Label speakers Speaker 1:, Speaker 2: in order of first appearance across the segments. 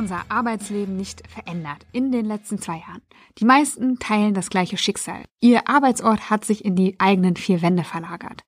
Speaker 1: unser Arbeitsleben nicht verändert in den letzten zwei Jahren. Die meisten teilen das gleiche Schicksal. Ihr Arbeitsort hat sich in die eigenen vier Wände verlagert.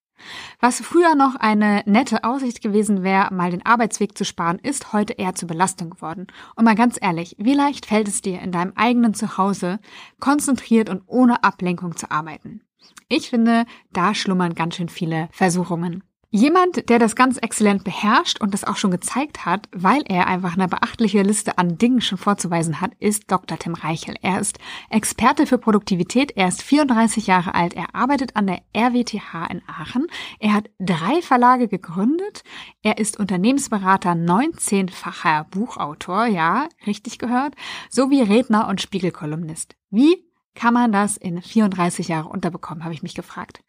Speaker 1: Was früher noch eine nette Aussicht gewesen wäre, mal den Arbeitsweg zu sparen, ist heute eher zur Belastung geworden. Und mal ganz ehrlich, wie leicht fällt es dir in deinem eigenen Zuhause, konzentriert und ohne Ablenkung zu arbeiten? Ich finde, da schlummern ganz schön viele Versuchungen. Jemand, der das ganz exzellent beherrscht und das auch schon gezeigt hat, weil er einfach eine beachtliche Liste an Dingen schon vorzuweisen hat, ist Dr. Tim Reichel. Er ist Experte für Produktivität, er ist 34 Jahre alt, er arbeitet an der RWTH in Aachen, er hat drei Verlage gegründet, er ist Unternehmensberater, 19-facher Buchautor, ja, richtig gehört, sowie Redner und Spiegelkolumnist. Wie kann man das in 34 Jahre unterbekommen, habe ich mich gefragt.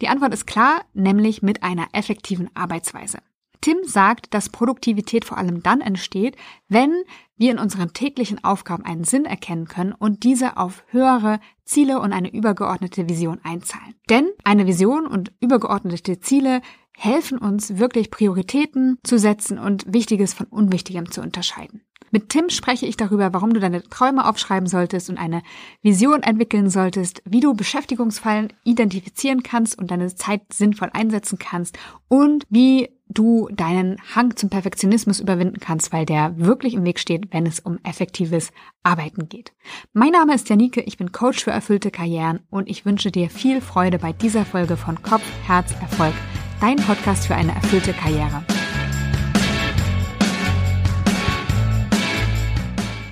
Speaker 1: Die Antwort ist klar, nämlich mit einer effektiven Arbeitsweise. Tim sagt, dass Produktivität vor allem dann entsteht, wenn wir in unseren täglichen Aufgaben einen Sinn erkennen können und diese auf höhere Ziele und eine übergeordnete Vision einzahlen. Denn eine Vision und übergeordnete Ziele helfen uns wirklich Prioritäten zu setzen und Wichtiges von Unwichtigem zu unterscheiden. Mit Tim spreche ich darüber, warum du deine Träume aufschreiben solltest und eine Vision entwickeln solltest, wie du Beschäftigungsfallen identifizieren kannst und deine Zeit sinnvoll einsetzen kannst und wie du deinen Hang zum Perfektionismus überwinden kannst, weil der wirklich im Weg steht, wenn es um effektives Arbeiten geht. Mein Name ist Janike, ich bin Coach für erfüllte Karrieren und ich wünsche dir viel Freude bei dieser Folge von Kopf, Herz, Erfolg, dein Podcast für eine erfüllte Karriere.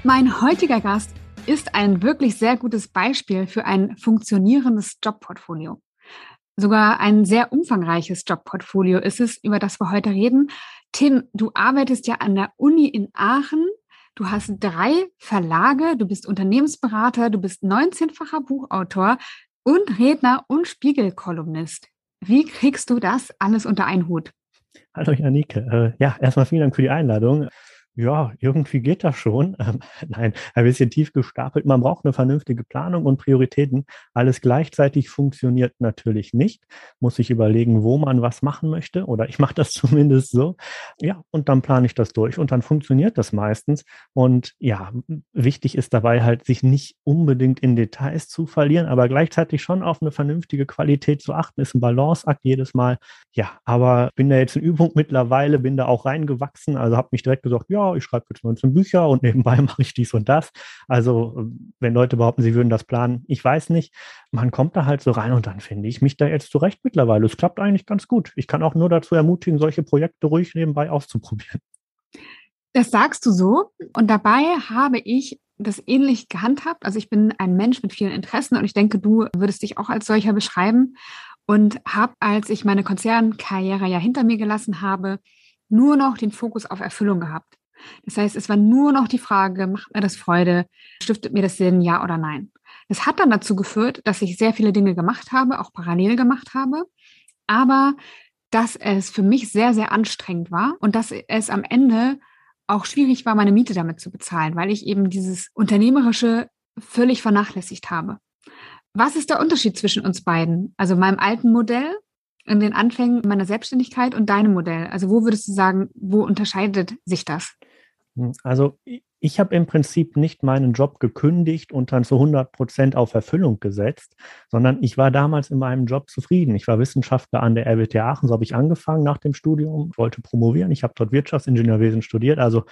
Speaker 1: Mein heutiger Gast ist ein wirklich sehr gutes Beispiel für ein funktionierendes Jobportfolio. Sogar ein sehr umfangreiches Jobportfolio ist es, über das wir heute reden. Tim, du arbeitest ja an der Uni in Aachen. Du hast drei Verlage, du bist Unternehmensberater, du bist 19-facher Buchautor und Redner und Spiegelkolumnist. Wie kriegst du das alles unter einen Hut?
Speaker 2: Hallo Janike. Äh, ja, erstmal vielen Dank für die Einladung ja, irgendwie geht das schon. Ähm, nein, ein bisschen tief gestapelt. Man braucht eine vernünftige Planung und Prioritäten. Alles gleichzeitig funktioniert natürlich nicht. Muss sich überlegen, wo man was machen möchte. Oder ich mache das zumindest so. Ja, und dann plane ich das durch und dann funktioniert das meistens. Und ja, wichtig ist dabei halt, sich nicht unbedingt in Details zu verlieren, aber gleichzeitig schon auf eine vernünftige Qualität zu achten. Ist ein Balanceakt jedes Mal. Ja, aber bin da jetzt in Übung mittlerweile, bin da auch reingewachsen. Also habe mich direkt gesagt, ja, ich schreibe jetzt 19 Bücher und nebenbei mache ich dies und das. Also wenn Leute behaupten, sie würden das planen, ich weiß nicht. Man kommt da halt so rein und dann finde ich mich da jetzt zurecht mittlerweile. Es klappt eigentlich ganz gut. Ich kann auch nur dazu ermutigen, solche Projekte ruhig nebenbei auszuprobieren.
Speaker 1: Das sagst du so. Und dabei habe ich das ähnlich gehandhabt. Also ich bin ein Mensch mit vielen Interessen und ich denke, du würdest dich auch als solcher beschreiben. Und habe, als ich meine Konzernkarriere ja hinter mir gelassen habe, nur noch den Fokus auf Erfüllung gehabt. Das heißt, es war nur noch die Frage, macht mir das Freude, stiftet mir das Sinn, ja oder nein. Das hat dann dazu geführt, dass ich sehr viele Dinge gemacht habe, auch parallel gemacht habe, aber dass es für mich sehr, sehr anstrengend war und dass es am Ende auch schwierig war, meine Miete damit zu bezahlen, weil ich eben dieses Unternehmerische völlig vernachlässigt habe. Was ist der Unterschied zwischen uns beiden? Also meinem alten Modell in den Anfängen meiner Selbstständigkeit und deinem Modell? Also wo würdest du sagen, wo unterscheidet sich das?
Speaker 2: Hm, also ich habe im Prinzip nicht meinen Job gekündigt und dann zu 100 Prozent auf Erfüllung gesetzt, sondern ich war damals in meinem Job zufrieden. Ich war Wissenschaftler an der RWTH Aachen, so habe ich angefangen nach dem Studium, wollte promovieren. Ich habe dort Wirtschaftsingenieurwesen studiert, also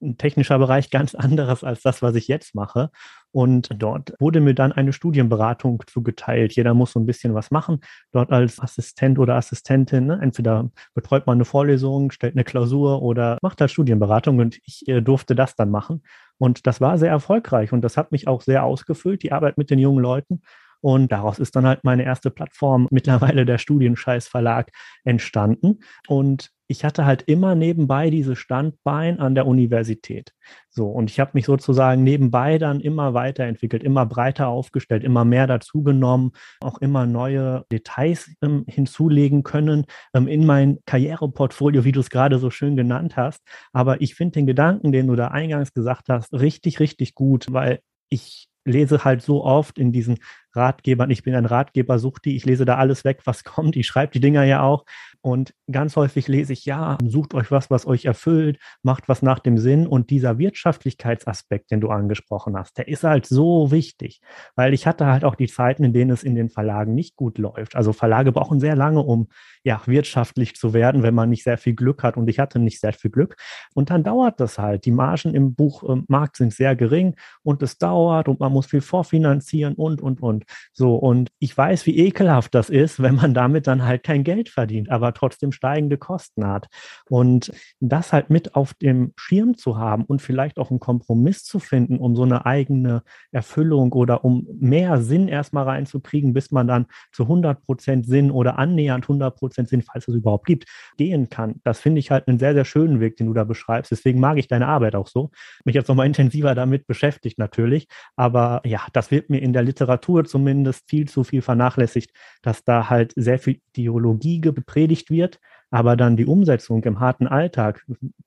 Speaker 2: ein technischer Bereich ganz anderes als das, was ich jetzt mache. Und dort wurde mir dann eine Studienberatung zugeteilt. Jeder muss so ein bisschen was machen. Dort als Assistent oder Assistentin, ne? entweder betreut man eine Vorlesung, stellt eine Klausur oder macht halt Studienberatung. Und ich äh, durfte das dann machen. Und das war sehr erfolgreich und das hat mich auch sehr ausgefüllt, die Arbeit mit den jungen Leuten. Und daraus ist dann halt meine erste Plattform, mittlerweile der Studienscheiß Verlag, entstanden. Und ich hatte halt immer nebenbei dieses Standbein an der Universität. So, und ich habe mich sozusagen nebenbei dann immer weiterentwickelt, immer breiter aufgestellt, immer mehr dazugenommen, auch immer neue Details ähm, hinzulegen können ähm, in mein Karriereportfolio, wie du es gerade so schön genannt hast. Aber ich finde den Gedanken, den du da eingangs gesagt hast, richtig, richtig gut, weil ich lese halt so oft in diesen Ratgebern. Ich bin ein Ratgeber-Suchti. Ich lese da alles weg, was kommt. Ich schreibe die Dinger ja auch. Und ganz häufig lese ich, ja, sucht euch was, was euch erfüllt, macht was nach dem Sinn. Und dieser Wirtschaftlichkeitsaspekt, den du angesprochen hast, der ist halt so wichtig, weil ich hatte halt auch die Zeiten, in denen es in den Verlagen nicht gut läuft. Also Verlage brauchen sehr lange, um ja, wirtschaftlich zu werden, wenn man nicht sehr viel Glück hat. Und ich hatte nicht sehr viel Glück. Und dann dauert das halt. Die Margen im Buchmarkt sind sehr gering und es dauert und man muss viel vorfinanzieren und, und, und. So. Und ich weiß, wie ekelhaft das ist, wenn man damit dann halt kein Geld verdient, aber trotzdem steigende Kosten hat. Und das halt mit auf dem Schirm zu haben und vielleicht auch einen Kompromiss zu finden, um so eine eigene Erfüllung oder um mehr Sinn erstmal reinzukriegen, bis man dann zu 100 Prozent Sinn oder annähernd 100 Prozent Sinn, falls es überhaupt gibt, gehen kann. Das finde ich halt einen sehr, sehr schönen Weg, den du da beschreibst. Deswegen mag ich deine Arbeit auch so. Mich jetzt nochmal intensiver damit beschäftigt natürlich. Aber ja, das wird mir in der Literatur zumindest viel zu viel vernachlässigt, dass da halt sehr viel Ideologie gepredigt wird, aber dann die Umsetzung im harten Alltag,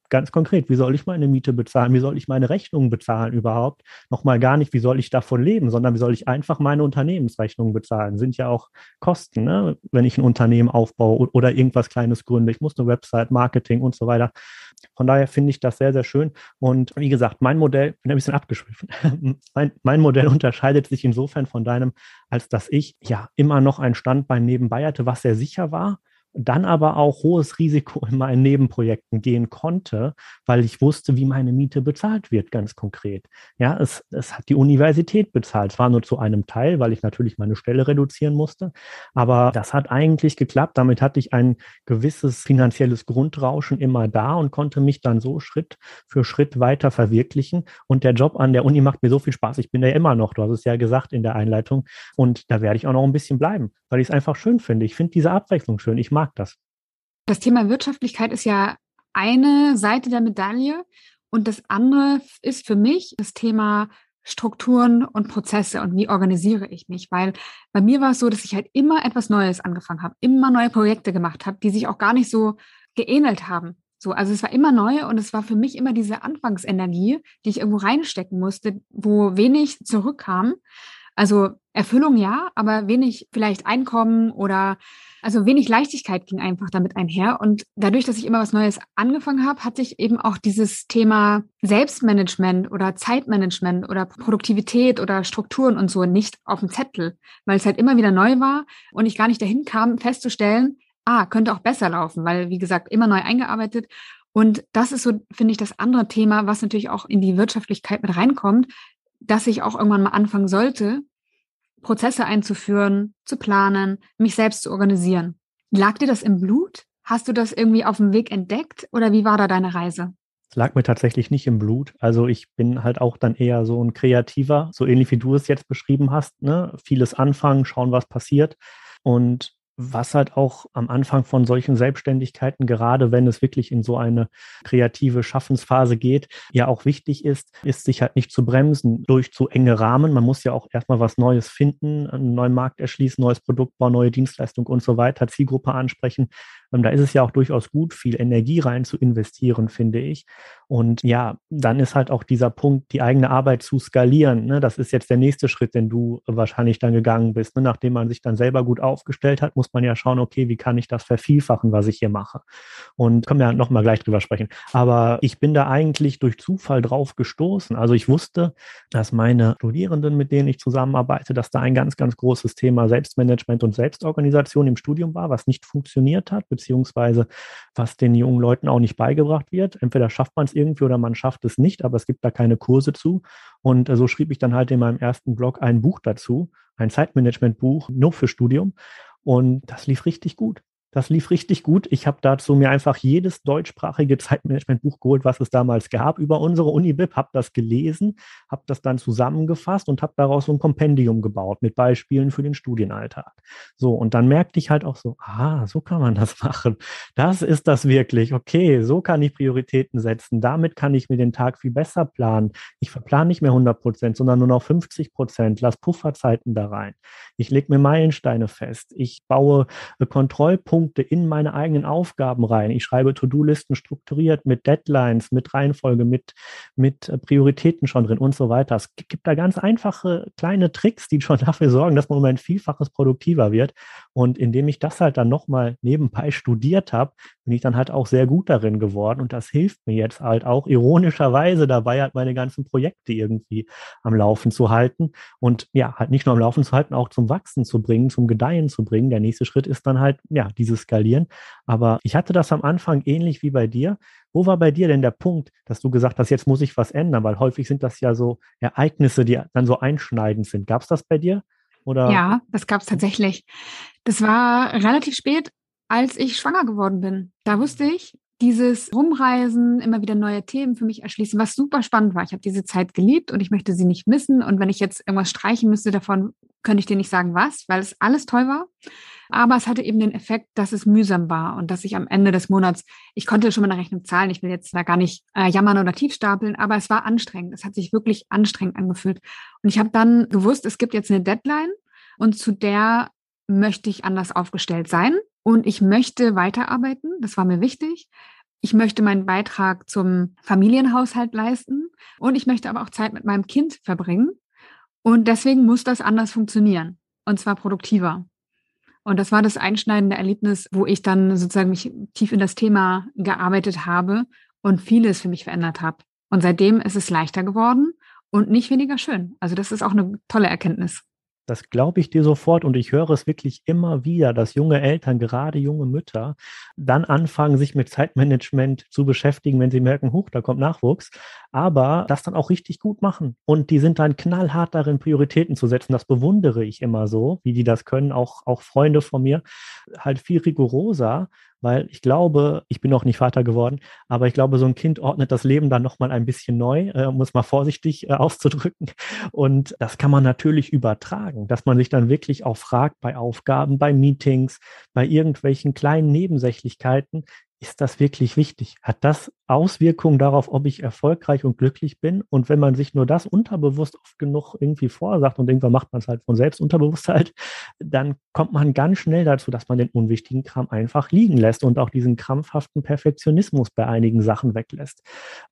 Speaker 2: ganz konkret, wie soll ich meine Miete bezahlen, wie soll ich meine Rechnungen bezahlen überhaupt? Nochmal gar nicht, wie soll ich davon leben, sondern wie soll ich einfach meine Unternehmensrechnungen bezahlen? Sind ja auch Kosten, ne? wenn ich ein Unternehmen aufbaue oder irgendwas Kleines gründe. Ich muss eine Website, Marketing und so weiter. Von daher finde ich das sehr, sehr schön. Und wie gesagt, mein Modell, bin ein bisschen abgeschwiffen, mein, mein Modell unterscheidet sich insofern von deinem, als dass ich ja immer noch ein Standbein nebenbei hatte, was sehr sicher war dann aber auch hohes Risiko in meinen Nebenprojekten gehen konnte, weil ich wusste, wie meine Miete bezahlt wird, ganz konkret. Ja, es, es hat die Universität bezahlt. Zwar nur zu einem Teil, weil ich natürlich meine Stelle reduzieren musste, aber das hat eigentlich geklappt. Damit hatte ich ein gewisses finanzielles Grundrauschen immer da und konnte mich dann so Schritt für Schritt weiter verwirklichen. Und der Job an der Uni macht mir so viel Spaß. Ich bin da immer noch, du hast es ja gesagt in der Einleitung. Und da werde ich auch noch ein bisschen bleiben, weil ich es einfach schön finde. Ich finde diese Abwechslung schön. Ich mag mag das.
Speaker 1: Das Thema Wirtschaftlichkeit ist ja eine Seite der Medaille und das andere ist für mich das Thema Strukturen und Prozesse und wie organisiere ich mich, weil bei mir war es so, dass ich halt immer etwas Neues angefangen habe, immer neue Projekte gemacht habe, die sich auch gar nicht so geähnelt haben. So, also es war immer neu und es war für mich immer diese Anfangsenergie, die ich irgendwo reinstecken musste, wo wenig zurückkam. Also Erfüllung ja, aber wenig vielleicht Einkommen oder also wenig Leichtigkeit ging einfach damit einher. Und dadurch, dass ich immer was Neues angefangen habe, hatte ich eben auch dieses Thema Selbstmanagement oder Zeitmanagement oder Produktivität oder Strukturen und so nicht auf dem Zettel, weil es halt immer wieder neu war und ich gar nicht dahin kam, festzustellen, ah, könnte auch besser laufen, weil, wie gesagt, immer neu eingearbeitet. Und das ist so, finde ich, das andere Thema, was natürlich auch in die Wirtschaftlichkeit mit reinkommt, dass ich auch irgendwann mal anfangen sollte, Prozesse einzuführen, zu planen, mich selbst zu organisieren. Lag dir das im Blut? Hast du das irgendwie auf dem Weg entdeckt oder wie war da deine Reise?
Speaker 2: Es lag mir tatsächlich nicht im Blut. Also ich bin halt auch dann eher so ein Kreativer, so ähnlich wie du es jetzt beschrieben hast. Ne? Vieles anfangen, schauen, was passiert. Und was halt auch am Anfang von solchen Selbstständigkeiten, gerade wenn es wirklich in so eine kreative Schaffensphase geht, ja auch wichtig ist, ist sich halt nicht zu bremsen durch zu enge Rahmen. Man muss ja auch erstmal was Neues finden, einen neuen Markt erschließen, neues Produkt bauen, neue Dienstleistung und so weiter, Zielgruppe ansprechen. Da ist es ja auch durchaus gut, viel Energie rein zu investieren, finde ich. Und ja, dann ist halt auch dieser Punkt, die eigene Arbeit zu skalieren. Ne? Das ist jetzt der nächste Schritt, den du wahrscheinlich dann gegangen bist. Ne? Nachdem man sich dann selber gut aufgestellt hat, muss man ja schauen, okay, wie kann ich das vervielfachen, was ich hier mache? Und können wir ja nochmal gleich drüber sprechen. Aber ich bin da eigentlich durch Zufall drauf gestoßen. Also ich wusste, dass meine Studierenden, mit denen ich zusammenarbeite, dass da ein ganz, ganz großes Thema Selbstmanagement und Selbstorganisation im Studium war, was nicht funktioniert hat, beziehungsweise was den jungen Leuten auch nicht beigebracht wird. Entweder schafft man es irgendwie oder man schafft es nicht, aber es gibt da keine Kurse zu. Und äh, so schrieb ich dann halt in meinem ersten Blog ein Buch dazu, ein Zeitmanagement-Buch nur für Studium. Und das lief richtig gut. Das lief richtig gut. Ich habe dazu mir einfach jedes deutschsprachige Zeitmanagement-Buch geholt, was es damals gab, über unsere Unibib, habe das gelesen, habe das dann zusammengefasst und habe daraus so ein Kompendium gebaut mit Beispielen für den Studienalltag. So, und dann merkte ich halt auch so, ah, so kann man das machen. Das ist das wirklich. Okay, so kann ich Prioritäten setzen. Damit kann ich mir den Tag viel besser planen. Ich verplane nicht mehr 100 Prozent, sondern nur noch 50 Prozent. Lass Pufferzeiten da rein. Ich lege mir Meilensteine fest. Ich baue Kontrollpunkte Punkte in meine eigenen Aufgaben rein. Ich schreibe To-Do-Listen strukturiert mit Deadlines, mit Reihenfolge, mit, mit Prioritäten schon drin und so weiter. Es gibt da ganz einfache kleine Tricks, die schon dafür sorgen, dass man um ein Vielfaches produktiver wird. Und indem ich das halt dann nochmal nebenbei studiert habe, bin ich dann halt auch sehr gut darin geworden. Und das hilft mir jetzt halt auch ironischerweise dabei, halt meine ganzen Projekte irgendwie am Laufen zu halten. Und ja, halt nicht nur am Laufen zu halten, auch zum Wachsen zu bringen, zum Gedeihen zu bringen. Der nächste Schritt ist dann halt, ja, dieses Skalieren. Aber ich hatte das am Anfang ähnlich wie bei dir. Wo war bei dir denn der Punkt, dass du gesagt hast, jetzt muss ich was ändern? Weil häufig sind das ja so Ereignisse, die dann so einschneidend sind. Gab es das bei dir?
Speaker 1: Oder? Ja, das gab es tatsächlich. Das war relativ spät, als ich schwanger geworden bin. Da wusste ich, dieses Rumreisen, immer wieder neue Themen für mich erschließen, was super spannend war. Ich habe diese Zeit geliebt und ich möchte sie nicht missen. Und wenn ich jetzt irgendwas streichen müsste davon, könnte ich dir nicht sagen, was, weil es alles toll war. Aber es hatte eben den Effekt, dass es mühsam war und dass ich am Ende des Monats, ich konnte schon mal eine Rechnung zahlen. Ich will jetzt da gar nicht äh, jammern oder tief stapeln, aber es war anstrengend. Es hat sich wirklich anstrengend angefühlt. Und ich habe dann gewusst, es gibt jetzt eine Deadline und zu der möchte ich anders aufgestellt sein und ich möchte weiterarbeiten. Das war mir wichtig. Ich möchte meinen Beitrag zum Familienhaushalt leisten und ich möchte aber auch Zeit mit meinem Kind verbringen. Und deswegen muss das anders funktionieren und zwar produktiver. Und das war das einschneidende Erlebnis, wo ich dann sozusagen mich tief in das Thema gearbeitet habe und vieles für mich verändert habe. Und seitdem ist es leichter geworden und nicht weniger schön. Also das ist auch eine tolle Erkenntnis.
Speaker 2: Das glaube ich dir sofort und ich höre es wirklich immer wieder, dass junge Eltern, gerade junge Mütter, dann anfangen, sich mit Zeitmanagement zu beschäftigen, wenn sie merken, huch, da kommt Nachwuchs, aber das dann auch richtig gut machen. Und die sind dann knallhart darin, Prioritäten zu setzen. Das bewundere ich immer so, wie die das können, auch, auch Freunde von mir, halt viel rigoroser weil ich glaube, ich bin noch nicht Vater geworden, aber ich glaube, so ein Kind ordnet das Leben dann nochmal ein bisschen neu, äh, es mal vorsichtig äh, auszudrücken. Und das kann man natürlich übertragen, dass man sich dann wirklich auch fragt bei Aufgaben, bei Meetings, bei irgendwelchen kleinen Nebensächlichkeiten, ist das wirklich wichtig? Hat das Auswirkungen darauf, ob ich erfolgreich und glücklich bin? Und wenn man sich nur das unterbewusst oft genug irgendwie vorsagt und irgendwann macht man es halt von selbst unterbewusst halt, dann kommt man ganz schnell dazu, dass man den unwichtigen Kram einfach liegen lässt und auch diesen krampfhaften Perfektionismus bei einigen Sachen weglässt.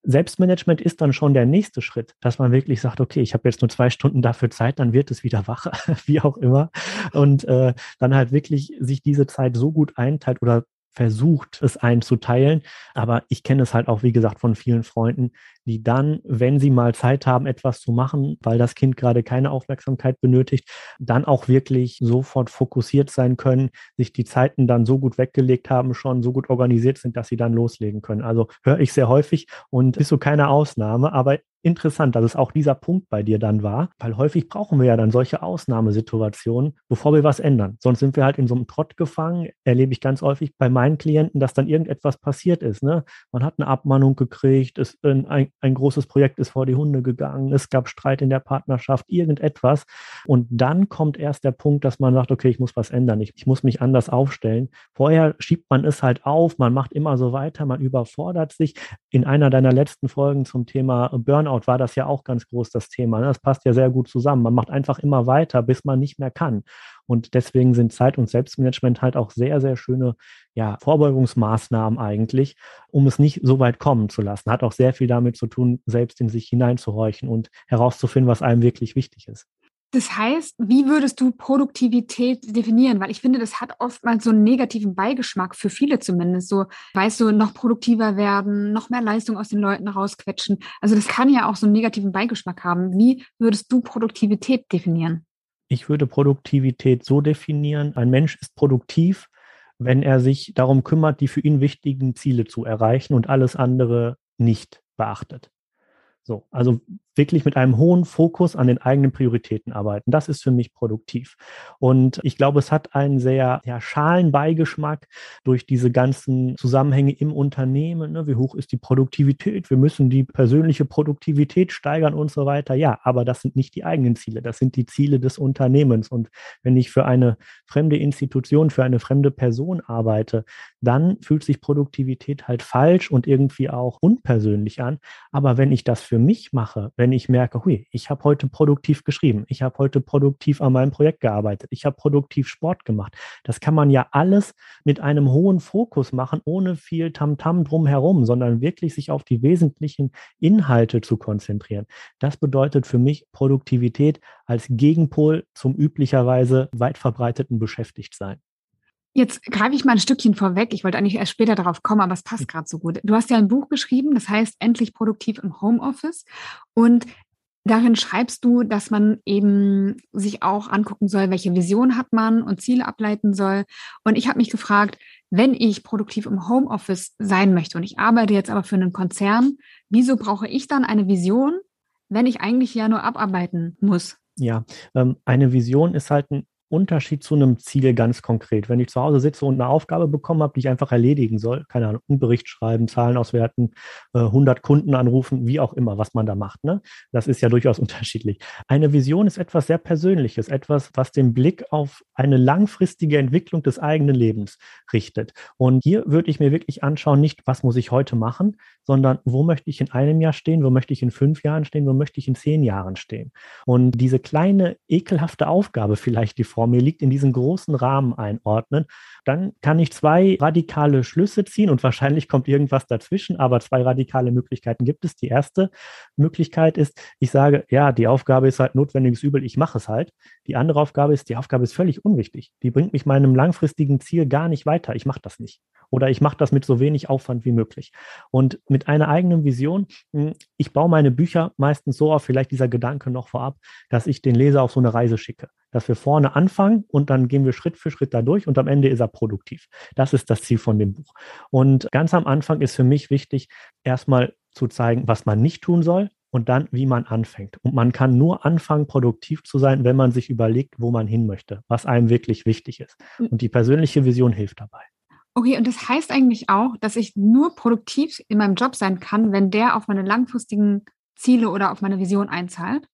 Speaker 2: Selbstmanagement ist dann schon der nächste Schritt, dass man wirklich sagt, okay, ich habe jetzt nur zwei Stunden dafür Zeit, dann wird es wieder wacher, wie auch immer. Und äh, dann halt wirklich sich diese Zeit so gut einteilt oder versucht, es einzuteilen. Aber ich kenne es halt auch, wie gesagt, von vielen Freunden, die dann, wenn sie mal Zeit haben, etwas zu machen, weil das Kind gerade keine Aufmerksamkeit benötigt, dann auch wirklich sofort fokussiert sein können, sich die Zeiten dann so gut weggelegt haben, schon so gut organisiert sind, dass sie dann loslegen können. Also höre ich sehr häufig und bist so keine Ausnahme, aber interessant, dass es auch dieser Punkt bei dir dann war, weil häufig brauchen wir ja dann solche Ausnahmesituationen, bevor wir was ändern. Sonst sind wir halt in so einem Trott gefangen, erlebe ich ganz häufig bei meinen Klienten, dass dann irgendetwas passiert ist. Ne? Man hat eine Abmahnung gekriegt, es, ein, ein großes Projekt ist vor die Hunde gegangen, es gab Streit in der Partnerschaft, irgendetwas. Und dann kommt erst der Punkt, dass man sagt, okay, ich muss was ändern, ich, ich muss mich anders aufstellen. Vorher schiebt man es halt auf, man macht immer so weiter, man überfordert sich. In einer deiner letzten Folgen zum Thema Burnout war das ja auch ganz groß das Thema. Ne? Das passt ja sehr gut zusammen. Man macht einfach immer weiter, bis man nicht mehr kann. Und deswegen sind Zeit- und Selbstmanagement halt auch sehr, sehr schöne ja, Vorbeugungsmaßnahmen eigentlich, um es nicht so weit kommen zu lassen. Hat auch sehr viel damit zu tun, selbst in sich hineinzuhorchen und herauszufinden, was einem wirklich wichtig ist.
Speaker 1: Das heißt, wie würdest du Produktivität definieren? Weil ich finde, das hat oftmals so einen negativen Beigeschmack, für viele zumindest. So, weißt du, noch produktiver werden, noch mehr Leistung aus den Leuten rausquetschen. Also das kann ja auch so einen negativen Beigeschmack haben. Wie würdest du Produktivität definieren?
Speaker 2: Ich würde Produktivität so definieren, ein Mensch ist produktiv, wenn er sich darum kümmert, die für ihn wichtigen Ziele zu erreichen und alles andere nicht beachtet. So, also wirklich mit einem hohen Fokus an den eigenen Prioritäten arbeiten. Das ist für mich produktiv. Und ich glaube, es hat einen sehr ja, schalen Beigeschmack durch diese ganzen Zusammenhänge im Unternehmen. Ne? Wie hoch ist die Produktivität? Wir müssen die persönliche Produktivität steigern und so weiter. Ja, aber das sind nicht die eigenen Ziele. Das sind die Ziele des Unternehmens. Und wenn ich für eine fremde Institution, für eine fremde Person arbeite, dann fühlt sich Produktivität halt falsch und irgendwie auch unpersönlich an. Aber wenn ich das für mich mache, wenn wenn ich merke, hui, ich habe heute produktiv geschrieben, ich habe heute produktiv an meinem Projekt gearbeitet, ich habe produktiv Sport gemacht. Das kann man ja alles mit einem hohen Fokus machen, ohne viel Tamtam drumherum, sondern wirklich sich auf die wesentlichen Inhalte zu konzentrieren. Das bedeutet für mich Produktivität als Gegenpol zum üblicherweise weit verbreiteten Beschäftigtsein.
Speaker 1: Jetzt greife ich mal ein Stückchen vorweg. Ich wollte eigentlich erst später darauf kommen, aber es passt gerade so gut. Du hast ja ein Buch geschrieben, das heißt Endlich produktiv im Homeoffice. Und darin schreibst du, dass man eben sich auch angucken soll, welche Vision hat man und Ziele ableiten soll. Und ich habe mich gefragt, wenn ich produktiv im Homeoffice sein möchte und ich arbeite jetzt aber für einen Konzern, wieso brauche ich dann eine Vision, wenn ich eigentlich ja nur abarbeiten muss?
Speaker 2: Ja, ähm, eine Vision ist halt ein Unterschied zu einem Ziel ganz konkret. Wenn ich zu Hause sitze und eine Aufgabe bekommen habe, die ich einfach erledigen soll, keine Ahnung, einen Bericht schreiben, Zahlen auswerten, 100 äh, Kunden anrufen, wie auch immer, was man da macht. Ne? Das ist ja durchaus unterschiedlich. Eine Vision ist etwas sehr Persönliches, etwas, was den Blick auf eine langfristige Entwicklung des eigenen Lebens richtet. Und hier würde ich mir wirklich anschauen, nicht, was muss ich heute machen, sondern wo möchte ich in einem Jahr stehen, wo möchte ich in fünf Jahren stehen, wo möchte ich in zehn Jahren stehen. Und diese kleine, ekelhafte Aufgabe vielleicht, die vor mir liegt, in diesen großen Rahmen einordnen, dann kann ich zwei radikale Schlüsse ziehen und wahrscheinlich kommt irgendwas dazwischen, aber zwei radikale Möglichkeiten gibt es. Die erste Möglichkeit ist, ich sage, ja, die Aufgabe ist halt notwendiges Übel, ich mache es halt. Die andere Aufgabe ist, die Aufgabe ist völlig unwichtig. Die bringt mich meinem langfristigen Ziel gar nicht weiter. Ich mache das nicht oder ich mache das mit so wenig Aufwand wie möglich. Und mit einer eigenen Vision, hm, ich baue meine Bücher meistens so auf, vielleicht dieser Gedanke noch vorab, dass ich den Leser auf so eine Reise schicke. Dass wir vorne anfangen und dann gehen wir Schritt für Schritt da durch und am Ende ist er produktiv. Das ist das Ziel von dem Buch. Und ganz am Anfang ist für mich wichtig, erstmal zu zeigen, was man nicht tun soll, und dann, wie man anfängt. Und man kann nur anfangen, produktiv zu sein, wenn man sich überlegt, wo man hin möchte, was einem wirklich wichtig ist. Hm. Und die persönliche Vision hilft dabei.
Speaker 1: Okay, und das heißt eigentlich auch, dass ich nur produktiv in meinem Job sein kann, wenn der auf meine langfristigen Ziele oder auf meine Vision einzahlt?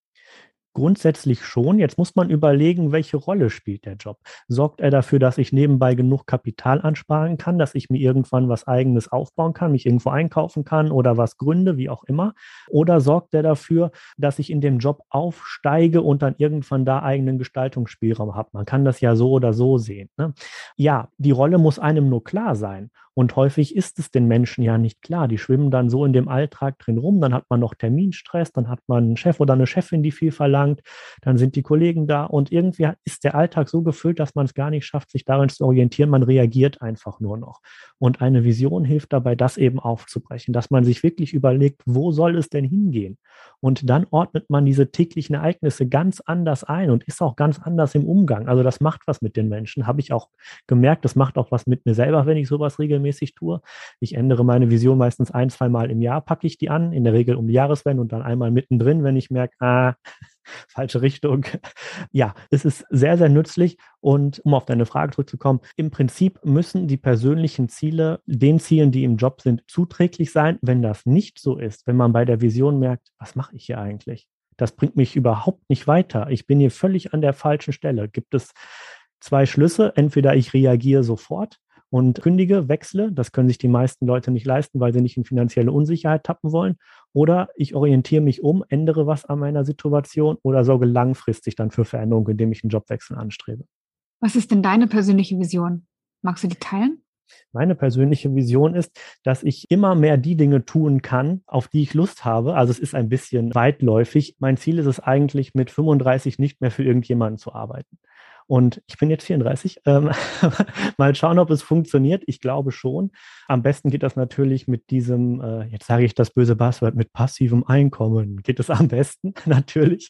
Speaker 2: Grundsätzlich schon. Jetzt muss man überlegen, welche Rolle spielt der Job. Sorgt er dafür, dass ich nebenbei genug Kapital ansparen kann, dass ich mir irgendwann was eigenes aufbauen kann, mich irgendwo einkaufen kann oder was gründe, wie auch immer? Oder sorgt er dafür, dass ich in dem Job aufsteige und dann irgendwann da eigenen Gestaltungsspielraum habe? Man kann das ja so oder so sehen. Ne? Ja, die Rolle muss einem nur klar sein. Und häufig ist es den Menschen ja nicht klar. Die schwimmen dann so in dem Alltag drin rum, dann hat man noch Terminstress, dann hat man einen Chef oder eine Chefin, die viel verlangt, dann sind die Kollegen da und irgendwie ist der Alltag so gefüllt, dass man es gar nicht schafft, sich darin zu orientieren. Man reagiert einfach nur noch. Und eine Vision hilft dabei, das eben aufzubrechen, dass man sich wirklich überlegt, wo soll es denn hingehen? Und dann ordnet man diese täglichen Ereignisse ganz anders ein und ist auch ganz anders im Umgang. Also das macht was mit den Menschen, habe ich auch gemerkt. Das macht auch was mit mir selber, wenn ich sowas regelmäßig tue. Ich ändere meine Vision meistens ein, zwei Mal im Jahr, packe ich die an, in der Regel um die Jahreswende und dann einmal mittendrin, wenn ich merke, ah, falsche Richtung. Ja, es ist sehr, sehr nützlich. Und um auf deine Frage zurückzukommen, im Prinzip müssen die persönlichen Ziele den Zielen, die im Job sind, zuträglich sein. Wenn das nicht so ist, wenn man bei der Vision merkt, was mache ich hier eigentlich? Das bringt mich überhaupt nicht weiter. Ich bin hier völlig an der falschen Stelle. Gibt es zwei Schlüsse? Entweder ich reagiere sofort und kündige, wechsle. Das können sich die meisten Leute nicht leisten, weil sie nicht in finanzielle Unsicherheit tappen wollen. Oder ich orientiere mich um, ändere was an meiner Situation oder sorge langfristig dann für Veränderungen, indem ich einen Jobwechsel anstrebe.
Speaker 1: Was ist denn deine persönliche Vision? Magst du die teilen?
Speaker 2: Meine persönliche Vision ist, dass ich immer mehr die Dinge tun kann, auf die ich Lust habe. Also es ist ein bisschen weitläufig. Mein Ziel ist es eigentlich, mit 35 nicht mehr für irgendjemanden zu arbeiten. Und ich bin jetzt 34. Ähm, mal schauen, ob es funktioniert. Ich glaube schon. Am besten geht das natürlich mit diesem, äh, jetzt sage ich das böse Passwort, mit passivem Einkommen. Geht es am besten natürlich.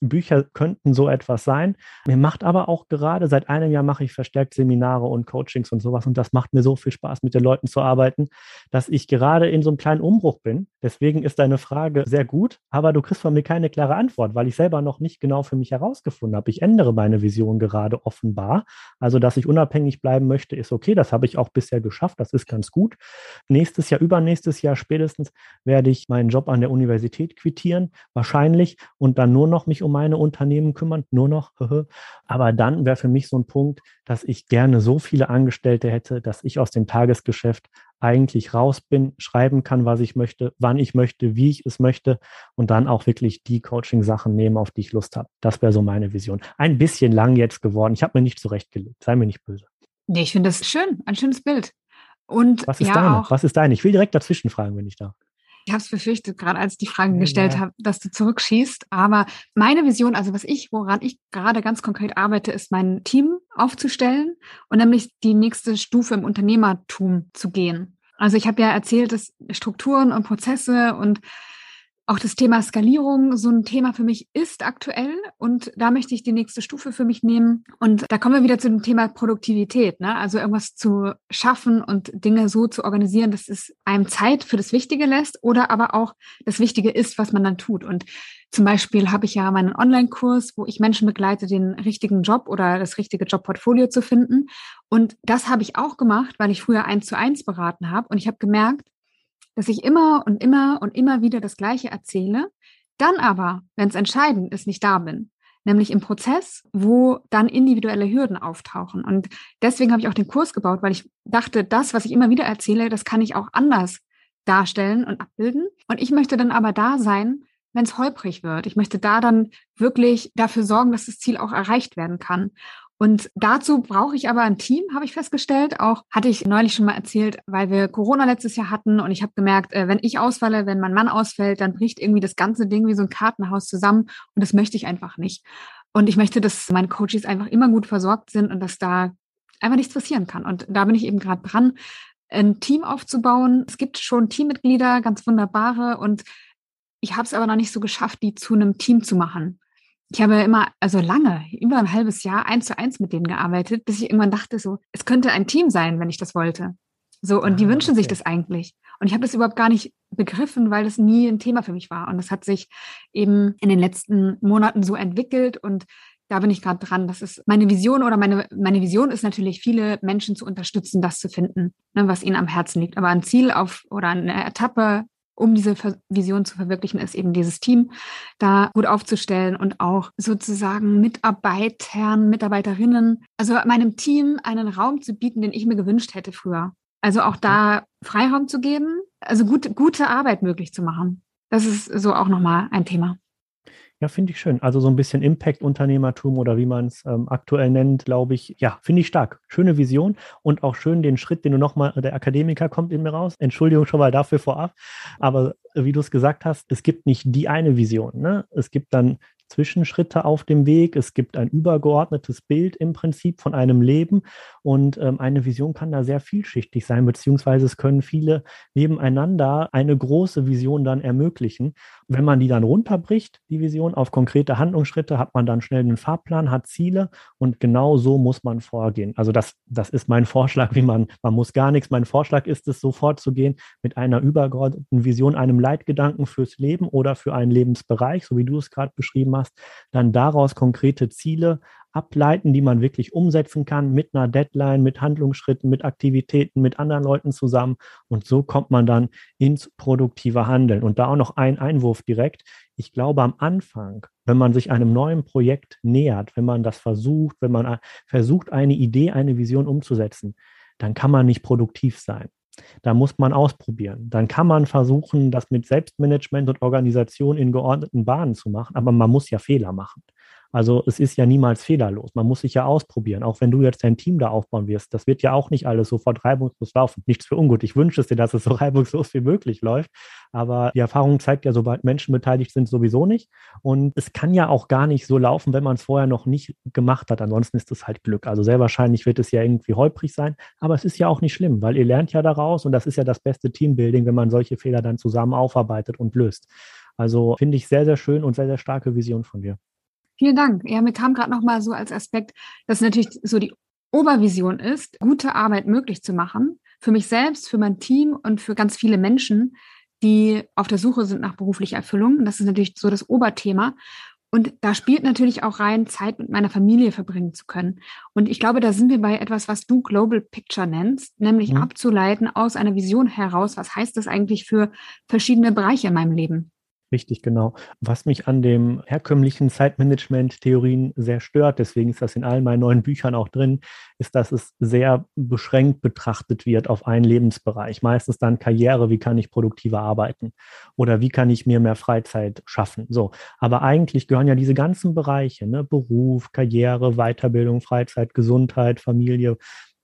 Speaker 2: Bücher könnten so etwas sein. Mir macht aber auch gerade, seit einem Jahr mache ich verstärkt Seminare und Coachings und sowas. Und das macht mir so viel Spaß, mit den Leuten zu arbeiten, dass ich gerade in so einem kleinen Umbruch bin. Deswegen ist deine Frage sehr gut, aber du kriegst von mir keine klare Antwort, weil ich selber noch nicht genau für mich herausgefunden habe. Ich ändere meine Vision gerade gerade offenbar. Also, dass ich unabhängig bleiben möchte, ist okay. Das habe ich auch bisher geschafft. Das ist ganz gut. Nächstes Jahr, übernächstes Jahr spätestens werde ich meinen Job an der Universität quittieren, wahrscheinlich, und dann nur noch mich um meine Unternehmen kümmern. Nur noch. Aber dann wäre für mich so ein Punkt, dass ich gerne so viele Angestellte hätte, dass ich aus dem Tagesgeschäft eigentlich raus bin, schreiben kann, was ich möchte, wann ich möchte, wie ich es möchte und dann auch wirklich die Coaching-Sachen nehmen, auf die ich Lust habe. Das wäre so meine Vision. Ein bisschen lang jetzt geworden. Ich habe mir nicht zurechtgelegt. Sei mir nicht böse.
Speaker 1: Nee, ich finde das schön. Ein schönes Bild. Und
Speaker 2: was ist
Speaker 1: ja,
Speaker 2: deine?
Speaker 1: Auch,
Speaker 2: was ist deine? Ich will direkt dazwischen fragen, wenn ich darf.
Speaker 1: Ich habe es befürchtet, gerade als ich die Fragen gestellt ja. habe, dass du zurückschießt. Aber meine Vision, also was ich, woran ich gerade ganz konkret arbeite, ist mein Team aufzustellen und nämlich die nächste Stufe im Unternehmertum zu gehen. Also ich habe ja erzählt, dass Strukturen und Prozesse und auch das Thema Skalierung so ein Thema für mich ist aktuell und da möchte ich die nächste Stufe für mich nehmen. Und da kommen wir wieder zu dem Thema Produktivität, ne? also irgendwas zu schaffen und Dinge so zu organisieren, dass es einem Zeit für das Wichtige lässt oder aber auch das Wichtige ist, was man dann tut. Und zum Beispiel habe ich ja meinen Online-Kurs, wo ich Menschen begleite, den richtigen Job oder das richtige Jobportfolio zu finden. Und das habe ich auch gemacht, weil ich früher eins zu eins beraten habe. Und ich habe gemerkt, dass ich immer und immer und immer wieder das Gleiche erzähle, dann aber, wenn es entscheidend ist, nicht da bin. Nämlich im Prozess, wo dann individuelle Hürden auftauchen. Und deswegen habe ich auch den Kurs gebaut, weil ich dachte, das, was ich immer wieder erzähle, das kann ich auch anders darstellen und abbilden. Und ich möchte dann aber da sein, wenn es holprig wird. Ich möchte da dann wirklich dafür sorgen, dass das Ziel auch erreicht werden kann. Und dazu brauche ich aber ein Team, habe ich festgestellt. Auch hatte ich neulich schon mal erzählt, weil wir Corona letztes Jahr hatten und ich habe gemerkt, äh, wenn ich ausfalle, wenn mein Mann ausfällt, dann bricht irgendwie das ganze Ding wie so ein Kartenhaus zusammen und das möchte ich einfach nicht. Und ich möchte, dass meine Coaches einfach immer gut versorgt sind und dass da einfach nichts passieren kann. Und da bin ich eben gerade dran, ein Team aufzubauen. Es gibt schon Teammitglieder, ganz wunderbare und ich habe es aber noch nicht so geschafft, die zu einem Team zu machen ich habe immer, also lange, über ein halbes Jahr eins zu eins mit denen gearbeitet, bis ich irgendwann dachte, so, es könnte ein Team sein, wenn ich das wollte. So, und ah, die wünschen okay. sich das eigentlich. Und ich habe das überhaupt gar nicht begriffen, weil das nie ein Thema für mich war. Und das hat sich eben in den letzten Monaten so entwickelt und da bin ich gerade dran. Das ist meine Vision oder meine, meine Vision ist natürlich, viele Menschen zu unterstützen, das zu finden, ne, was ihnen am Herzen liegt. Aber ein Ziel auf oder eine Etappe um diese Vision zu verwirklichen, ist eben dieses Team da gut aufzustellen und auch sozusagen Mitarbeitern, Mitarbeiterinnen, also meinem Team einen Raum zu bieten, den ich mir gewünscht hätte früher. Also auch da Freiraum zu geben, also gut, gute Arbeit möglich zu machen. Das ist so auch nochmal ein Thema.
Speaker 2: Ja, finde ich schön. Also so ein bisschen Impact-Unternehmertum oder wie man es ähm, aktuell nennt, glaube ich. Ja, finde ich stark. Schöne Vision und auch schön den Schritt, den du nochmal, der Akademiker kommt in mir raus. Entschuldigung schon mal dafür vorab. Aber äh, wie du es gesagt hast, es gibt nicht die eine Vision. Ne? Es gibt dann Zwischenschritte auf dem Weg. Es gibt ein übergeordnetes Bild im Prinzip von einem Leben und ähm, eine Vision kann da sehr vielschichtig sein, beziehungsweise es können viele nebeneinander eine große Vision dann ermöglichen. Wenn man die dann runterbricht, die Vision auf konkrete Handlungsschritte, hat man dann schnell einen Fahrplan, hat Ziele und genau so muss man vorgehen. Also das, das ist mein Vorschlag, wie man, man muss gar nichts. Mein Vorschlag ist es, so vorzugehen mit einer übergeordneten Vision, einem Leitgedanken fürs Leben oder für einen Lebensbereich, so wie du es gerade beschrieben hast, dann daraus konkrete Ziele ableiten, die man wirklich umsetzen kann mit einer Deadline, mit Handlungsschritten, mit Aktivitäten, mit anderen Leuten zusammen. Und so kommt man dann ins produktive Handeln. Und da auch noch ein Einwurf direkt. Ich glaube, am Anfang, wenn man sich einem neuen Projekt nähert, wenn man das versucht, wenn man versucht, eine Idee, eine Vision umzusetzen, dann kann man nicht produktiv sein. Da muss man ausprobieren. Dann kann man versuchen, das mit Selbstmanagement und Organisation in geordneten Bahnen zu machen, aber man muss ja Fehler machen. Also es ist ja niemals fehlerlos. Man muss sich ja ausprobieren. Auch wenn du jetzt dein Team da aufbauen wirst, das wird ja auch nicht alles sofort reibungslos laufen. Nichts für ungut. Ich wünsche es dir, dass es so reibungslos wie möglich läuft. Aber die Erfahrung zeigt ja, sobald Menschen beteiligt sind, sowieso nicht. Und es kann ja auch gar nicht so laufen, wenn man es vorher noch nicht gemacht hat. Ansonsten ist es halt Glück. Also sehr wahrscheinlich wird es ja irgendwie holprig sein. Aber es ist ja auch nicht schlimm, weil ihr lernt ja daraus und das ist ja das beste Teambuilding, wenn man solche Fehler dann zusammen aufarbeitet und löst. Also finde ich sehr, sehr schön und sehr, sehr starke Vision von dir.
Speaker 1: Vielen Dank. Ja, mir kam gerade noch mal so als Aspekt, dass natürlich so die Obervision ist, gute Arbeit möglich zu machen. Für mich selbst, für mein Team und für ganz viele Menschen, die auf der Suche sind nach beruflicher Erfüllung. Das ist natürlich so das Oberthema. Und da spielt natürlich auch rein, Zeit mit meiner Familie verbringen zu können. Und ich glaube, da sind wir bei etwas, was du Global Picture nennst, nämlich mhm. abzuleiten aus einer Vision heraus, was heißt das eigentlich für verschiedene Bereiche in meinem Leben?
Speaker 2: Richtig, genau. Was mich an dem herkömmlichen Zeitmanagement-Theorien sehr stört, deswegen ist das in allen meinen neuen Büchern auch drin, ist, dass es sehr beschränkt betrachtet wird auf einen Lebensbereich. Meistens dann Karriere, wie kann ich produktiver arbeiten oder wie kann ich mir mehr Freizeit schaffen. So. Aber eigentlich gehören ja diese ganzen Bereiche, ne? Beruf, Karriere, Weiterbildung, Freizeit, Gesundheit, Familie,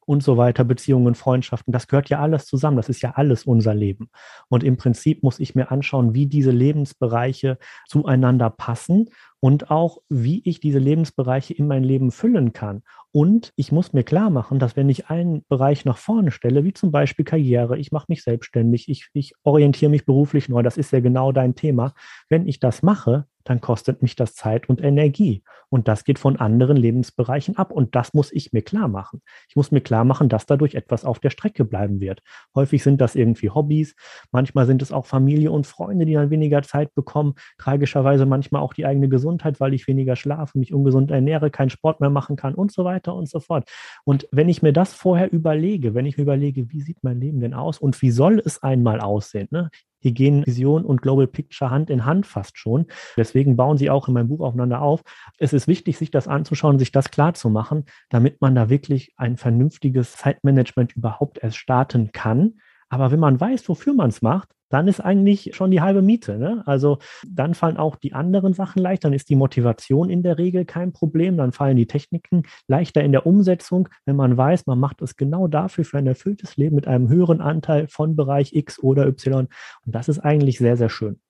Speaker 2: und so weiter, Beziehungen, Freundschaften, das gehört ja alles zusammen. Das ist ja alles unser Leben. Und im Prinzip muss ich mir anschauen, wie diese Lebensbereiche zueinander passen und auch, wie ich diese Lebensbereiche in mein Leben füllen kann. Und ich muss mir klar machen, dass wenn ich einen Bereich nach vorne stelle, wie zum Beispiel Karriere, ich mache mich selbstständig, ich, ich orientiere mich beruflich neu, das ist ja genau dein Thema. Wenn ich das mache, dann kostet mich das Zeit und Energie. Und das geht von anderen Lebensbereichen ab. Und das muss ich mir klar machen. Ich muss mir klar machen, dass dadurch etwas auf der Strecke bleiben wird. Häufig sind das irgendwie Hobbys. Manchmal sind es auch Familie und Freunde, die dann weniger Zeit bekommen. Tragischerweise manchmal auch die eigene Gesundheit, weil ich weniger schlafe, mich ungesund ernähre, keinen Sport mehr machen kann und so weiter und so fort. Und wenn ich mir das vorher überlege, wenn ich mir überlege, wie sieht mein Leben denn aus und wie soll es einmal aussehen? Ne? Hier gehen Vision und Global Picture Hand in Hand fast schon. Deswegen bauen sie auch in meinem Buch aufeinander auf. Es ist wichtig, sich das anzuschauen, sich das klar zu machen, damit man da wirklich ein vernünftiges Zeitmanagement überhaupt erst starten kann. Aber wenn man weiß, wofür man es macht, dann ist eigentlich schon die halbe Miete. Ne? Also dann fallen auch die anderen Sachen leicht, dann ist die Motivation in der Regel kein Problem, dann fallen die Techniken leichter in der Umsetzung, wenn man weiß, man macht es genau dafür für ein erfülltes Leben mit einem höheren Anteil von Bereich X oder Y. Und das ist eigentlich sehr, sehr schön.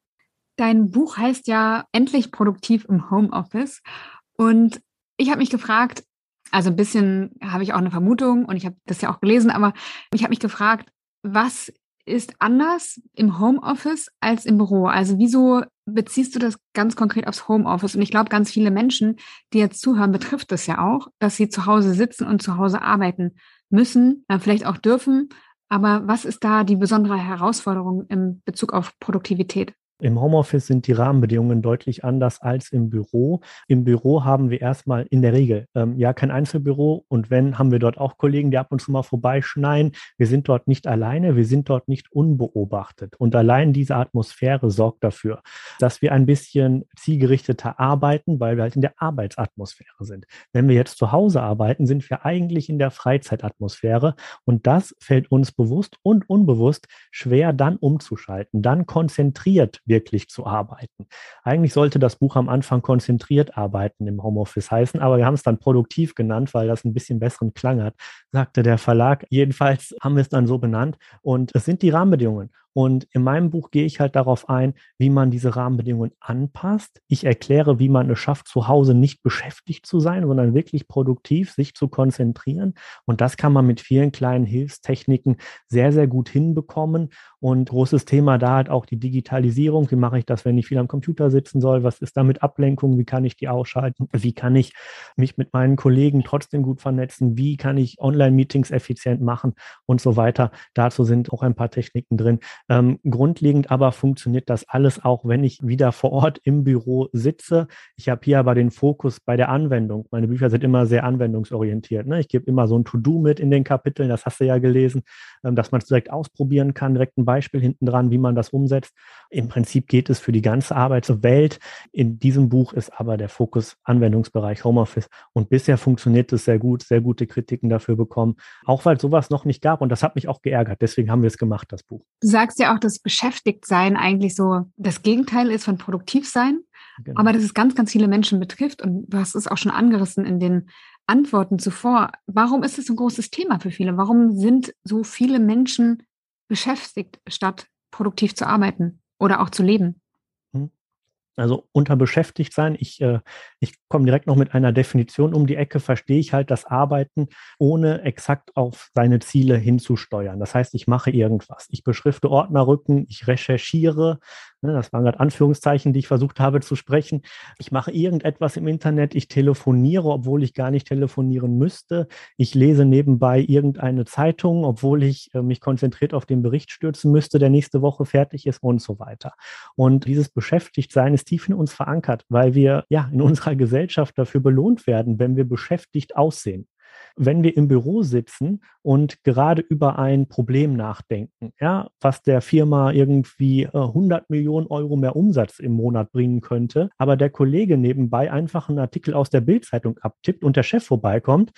Speaker 1: Dein Buch heißt ja Endlich produktiv im Homeoffice. Und ich habe mich gefragt, also ein bisschen habe ich auch eine Vermutung und ich habe das ja auch gelesen, aber ich habe mich gefragt, was ist anders im Homeoffice als im Büro? Also wieso beziehst du das ganz konkret aufs Homeoffice? Und ich glaube, ganz viele Menschen, die jetzt zuhören, betrifft das ja auch, dass sie zu Hause sitzen und zu Hause arbeiten müssen, äh, vielleicht auch dürfen. Aber was ist da die besondere Herausforderung im Bezug auf Produktivität?
Speaker 2: Im Homeoffice sind die Rahmenbedingungen deutlich anders als im Büro. Im Büro haben wir erstmal in der Regel ähm, ja kein Einzelbüro und wenn, haben wir dort auch Kollegen, die ab und zu mal vorbeischneien. Wir sind dort nicht alleine, wir sind dort nicht unbeobachtet. Und allein diese Atmosphäre sorgt dafür, dass wir ein bisschen zielgerichteter arbeiten, weil wir halt in der Arbeitsatmosphäre sind. Wenn wir jetzt zu Hause arbeiten, sind wir eigentlich in der Freizeitatmosphäre und das fällt uns bewusst und unbewusst schwer dann umzuschalten, dann konzentriert wirklich zu arbeiten. Eigentlich sollte das Buch am Anfang konzentriert arbeiten im Homeoffice heißen, aber wir haben es dann produktiv genannt, weil das ein bisschen besseren Klang hat, sagte der Verlag. Jedenfalls haben wir es dann so benannt und es sind die Rahmenbedingungen. Und in meinem Buch gehe ich halt darauf ein, wie man diese Rahmenbedingungen anpasst. Ich erkläre, wie man es schafft, zu Hause nicht beschäftigt zu sein, sondern wirklich produktiv sich zu konzentrieren. Und das kann man mit vielen kleinen Hilfstechniken sehr, sehr gut hinbekommen. Und großes Thema da halt auch die Digitalisierung. Wie mache ich das, wenn ich viel am Computer sitzen soll? Was ist da mit Ablenkung? Wie kann ich die ausschalten? Wie kann ich mich mit meinen Kollegen trotzdem gut vernetzen? Wie kann ich Online-Meetings effizient machen und so weiter? Dazu sind auch ein paar Techniken drin. Ähm, grundlegend aber funktioniert das alles auch, wenn ich wieder vor Ort im Büro sitze. Ich habe hier aber den Fokus bei der Anwendung. Meine Bücher sind immer sehr anwendungsorientiert. Ne? Ich gebe immer so ein To-Do mit in den Kapiteln, das hast du ja gelesen, ähm, dass man es direkt ausprobieren kann, direkt ein Beispiel hinten dran, wie man das umsetzt. Im Prinzip geht es für die ganze Arbeitswelt. In diesem Buch ist aber der Fokus Anwendungsbereich Homeoffice und bisher funktioniert es sehr gut, sehr gute Kritiken dafür bekommen, auch weil es sowas noch nicht gab und das hat mich auch geärgert. Deswegen haben wir es gemacht, das Buch.
Speaker 1: Du sagst ja auch, dass Beschäftigtsein eigentlich so das Gegenteil ist von Produktivsein, genau. aber dass es ganz, ganz viele Menschen betrifft. Und du hast es auch schon angerissen in den Antworten zuvor. Warum ist es ein großes Thema für viele? Warum sind so viele Menschen beschäftigt, statt produktiv zu arbeiten oder auch zu leben?
Speaker 2: Also unter beschäftigt sein, ich, äh, ich komme direkt noch mit einer Definition um die Ecke, verstehe ich halt das Arbeiten, ohne exakt auf seine Ziele hinzusteuern. Das heißt, ich mache irgendwas. Ich beschrifte Ordnerrücken, ich recherchiere, ne, das waren gerade Anführungszeichen, die ich versucht habe zu sprechen. Ich mache irgendetwas im Internet, ich telefoniere, obwohl ich gar nicht telefonieren müsste. Ich lese nebenbei irgendeine Zeitung, obwohl ich äh, mich konzentriert auf den Bericht stürzen müsste, der nächste Woche fertig ist und so weiter. Und dieses Beschäftigtsein ist ist tief in uns verankert, weil wir ja in unserer Gesellschaft dafür belohnt werden, wenn wir beschäftigt aussehen. Wenn wir im Büro sitzen und gerade über ein Problem nachdenken, ja, was der Firma irgendwie 100 äh, Millionen Euro mehr Umsatz im Monat bringen könnte, aber der Kollege nebenbei einfach einen Artikel aus der Bildzeitung abtippt und der Chef vorbeikommt,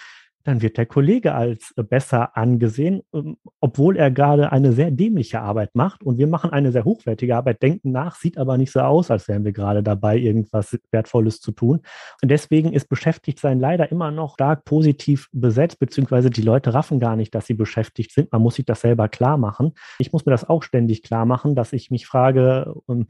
Speaker 2: dann wird der Kollege als äh, besser angesehen, ähm, obwohl er gerade eine sehr dämliche Arbeit macht. Und wir machen eine sehr hochwertige Arbeit, denken nach, sieht aber nicht so aus, als wären wir gerade dabei, irgendwas Wertvolles zu tun. Und deswegen ist Beschäftigtsein leider immer noch stark positiv besetzt, beziehungsweise die Leute raffen gar nicht, dass sie beschäftigt sind. Man muss sich das selber klar machen. Ich muss mir das auch ständig klar machen, dass ich mich frage, ähm,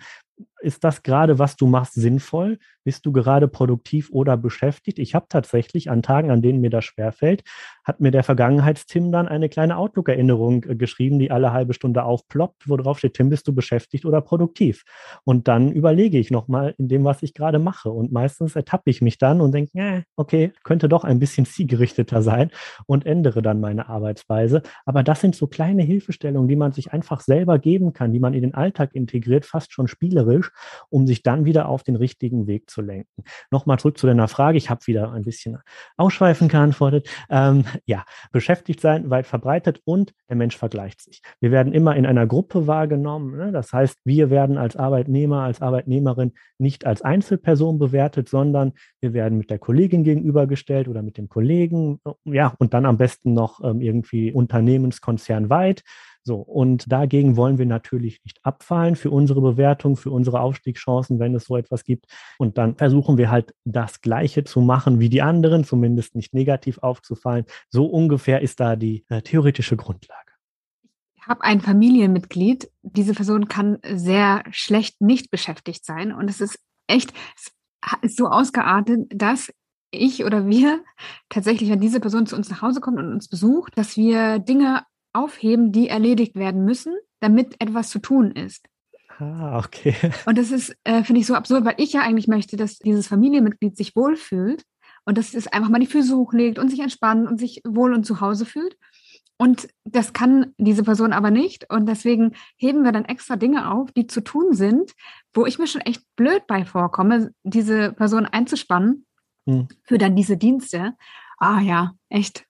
Speaker 2: ist das gerade, was du machst, sinnvoll? Bist du gerade produktiv oder beschäftigt? Ich habe tatsächlich an Tagen, an denen mir das schwerfällt, hat mir der Vergangenheitstim dann eine kleine Outlook-Erinnerung äh, geschrieben, die alle halbe Stunde aufploppt, wo drauf steht, Tim, bist du beschäftigt oder produktiv? Und dann überlege ich nochmal in dem, was ich gerade mache. Und meistens ertappe ich mich dann und denke, äh, okay, könnte doch ein bisschen zielgerichteter sein und ändere dann meine Arbeitsweise. Aber das sind so kleine Hilfestellungen, die man sich einfach selber geben kann, die man in den Alltag integriert, fast schon spielerisch, um sich dann wieder auf den richtigen Weg zu lenken. Nochmal zurück zu deiner Frage. Ich habe wieder ein bisschen ausschweifend geantwortet. Ähm, ja, beschäftigt sein, weit verbreitet und der Mensch vergleicht sich. Wir werden immer in einer Gruppe wahrgenommen. Ne? Das heißt, wir werden als Arbeitnehmer, als Arbeitnehmerin nicht als Einzelperson bewertet, sondern wir werden mit der Kollegin gegenübergestellt oder mit dem Kollegen. Ja, und dann am besten noch ähm, irgendwie unternehmenskonzernweit. So, und dagegen wollen wir natürlich nicht abfallen für unsere Bewertung, für unsere Aufstiegschancen, wenn es so etwas gibt. Und dann versuchen wir halt das Gleiche zu machen wie die anderen, zumindest nicht negativ aufzufallen. So ungefähr ist da die äh, theoretische Grundlage.
Speaker 1: Ich habe ein Familienmitglied. Diese Person kann sehr schlecht nicht beschäftigt sein. Und es ist echt so ausgeartet, dass ich oder wir tatsächlich, wenn diese Person zu uns nach Hause kommt und uns besucht, dass wir Dinge aufheben, die erledigt werden müssen, damit etwas zu tun ist.
Speaker 2: Ah, okay.
Speaker 1: Und das ist, äh, finde ich, so absurd, weil ich ja eigentlich möchte, dass dieses Familienmitglied sich wohlfühlt und dass es einfach mal die Füße hochlegt und sich entspannt und sich wohl und zu Hause fühlt. Und das kann diese Person aber nicht. Und deswegen heben wir dann extra Dinge auf, die zu tun sind, wo ich mir schon echt blöd bei vorkomme, diese Person einzuspannen hm. für dann diese Dienste. Ah ja, echt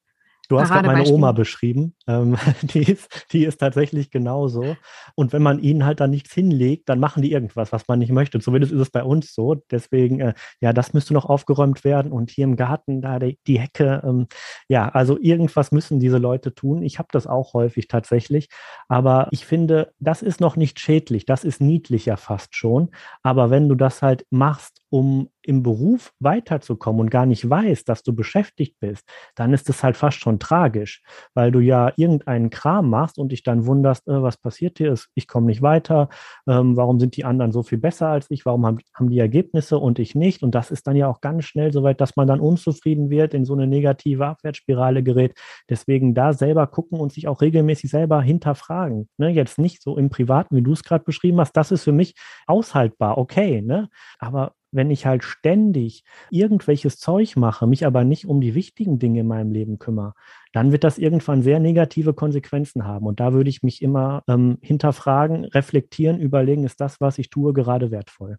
Speaker 2: Du hast gerade meine Oma beschrieben. Ähm, die, ist, die ist tatsächlich genauso. Und wenn man ihnen halt dann nichts hinlegt, dann machen die irgendwas, was man nicht möchte. Zumindest ist es bei uns so. Deswegen, äh, ja, das müsste noch aufgeräumt werden. Und hier im Garten, da die, die Hecke, ähm, ja, also irgendwas müssen diese Leute tun. Ich habe das auch häufig tatsächlich. Aber ich finde, das ist noch nicht schädlich. Das ist niedlicher fast schon. Aber wenn du das halt machst, um im Beruf weiterzukommen und gar nicht weißt, dass du beschäftigt bist, dann ist es halt fast schon tragisch, weil du ja irgendeinen Kram machst und dich dann wunderst, äh, was passiert hier ist, ich komme nicht weiter, ähm, warum sind die anderen so viel besser als ich, warum haben, haben die Ergebnisse und ich nicht? Und das ist dann ja auch ganz schnell so weit, dass man dann unzufrieden wird, in so eine negative Abwärtsspirale gerät. Deswegen da selber gucken und sich auch regelmäßig selber hinterfragen. Ne? Jetzt nicht so im Privaten, wie du es gerade beschrieben hast, das ist für mich aushaltbar, okay, ne? aber wenn ich halt ständig irgendwelches Zeug mache, mich aber nicht um die wichtigen Dinge in meinem Leben kümmere, dann wird das irgendwann sehr negative Konsequenzen haben. Und da würde ich mich immer ähm, hinterfragen, reflektieren, überlegen, ist das, was ich tue, gerade wertvoll?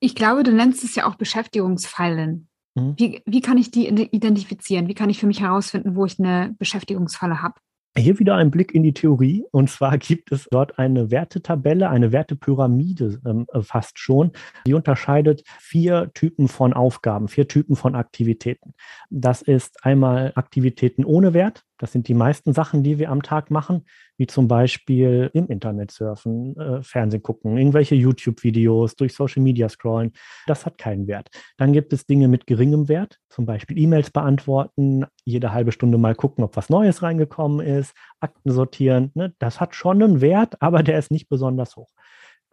Speaker 1: Ich glaube, du nennst es ja auch Beschäftigungsfallen. Mhm. Wie, wie kann ich die identifizieren? Wie kann ich für mich herausfinden, wo ich eine Beschäftigungsfalle habe?
Speaker 2: Hier wieder ein Blick in die Theorie. Und zwar gibt es dort eine Wertetabelle, eine Wertepyramide ähm, äh, fast schon. Die unterscheidet vier Typen von Aufgaben, vier Typen von Aktivitäten. Das ist einmal Aktivitäten ohne Wert. Das sind die meisten Sachen, die wir am Tag machen, wie zum Beispiel im Internet surfen, äh, Fernsehen gucken, irgendwelche YouTube-Videos, durch Social Media scrollen. Das hat keinen Wert. Dann gibt es Dinge mit geringem Wert, zum Beispiel E-Mails beantworten, jede halbe Stunde mal gucken, ob was Neues reingekommen ist, Akten sortieren. Ne? Das hat schon einen Wert, aber der ist nicht besonders hoch.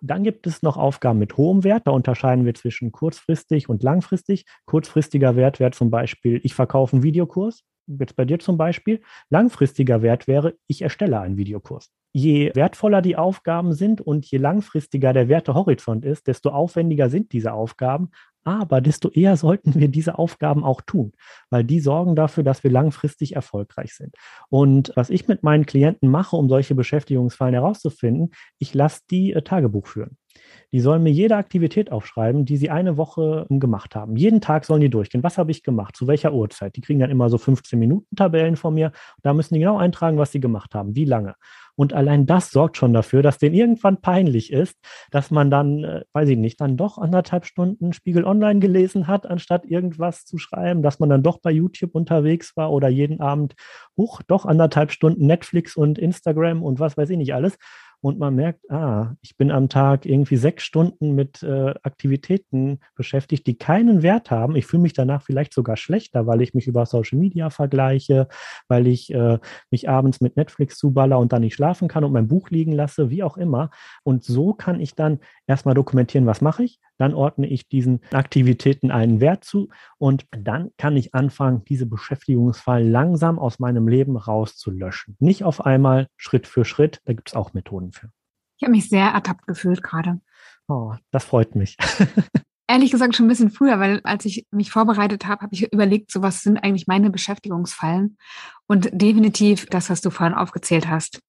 Speaker 2: Dann gibt es noch Aufgaben mit hohem Wert. Da unterscheiden wir zwischen kurzfristig und langfristig. Kurzfristiger Wert wäre zum Beispiel, ich verkaufe einen Videokurs jetzt bei dir zum Beispiel, langfristiger Wert wäre, ich erstelle einen Videokurs. Je wertvoller die Aufgaben sind und je langfristiger der Wertehorizont ist, desto aufwendiger sind diese Aufgaben, aber desto eher sollten wir diese Aufgaben auch tun, weil die sorgen dafür, dass wir langfristig erfolgreich sind. Und was ich mit meinen Klienten mache, um solche Beschäftigungsfallen herauszufinden, ich lasse die äh, Tagebuch führen. Die sollen mir jede Aktivität aufschreiben, die sie eine Woche gemacht haben. Jeden Tag sollen die durchgehen. Was habe ich gemacht? Zu welcher Uhrzeit? Die kriegen dann immer so 15 Minuten Tabellen von mir. Da müssen die genau eintragen, was sie gemacht haben, wie lange. Und allein das sorgt schon dafür, dass denen irgendwann peinlich ist, dass man dann, äh, weiß ich nicht, dann doch anderthalb Stunden Spiegel Online gelesen hat, anstatt irgendwas zu schreiben, dass man dann doch bei YouTube unterwegs war oder jeden Abend, hoch, doch anderthalb Stunden Netflix und Instagram und was weiß ich nicht alles und man merkt, ah, ich bin am Tag irgendwie sechs Stunden mit äh, Aktivitäten beschäftigt, die keinen Wert haben. Ich fühle mich danach vielleicht sogar schlechter, weil ich mich über Social Media vergleiche, weil ich äh, mich abends mit Netflix zuballer und dann nicht schlafen kann und mein Buch liegen lasse, wie auch immer. Und so kann ich dann erstmal dokumentieren, was mache ich, dann ordne ich diesen Aktivitäten einen Wert zu und dann kann ich anfangen, diese Beschäftigungsfallen langsam aus meinem Leben rauszulöschen. Nicht auf einmal Schritt für Schritt, da gibt es auch Methoden für.
Speaker 1: Ich habe mich sehr ertappt gefühlt gerade.
Speaker 2: Oh, das freut mich.
Speaker 1: Ehrlich gesagt schon ein bisschen früher, weil als ich mich vorbereitet habe, habe ich überlegt, so was sind eigentlich meine Beschäftigungsfallen und definitiv das, was du vorhin aufgezählt hast.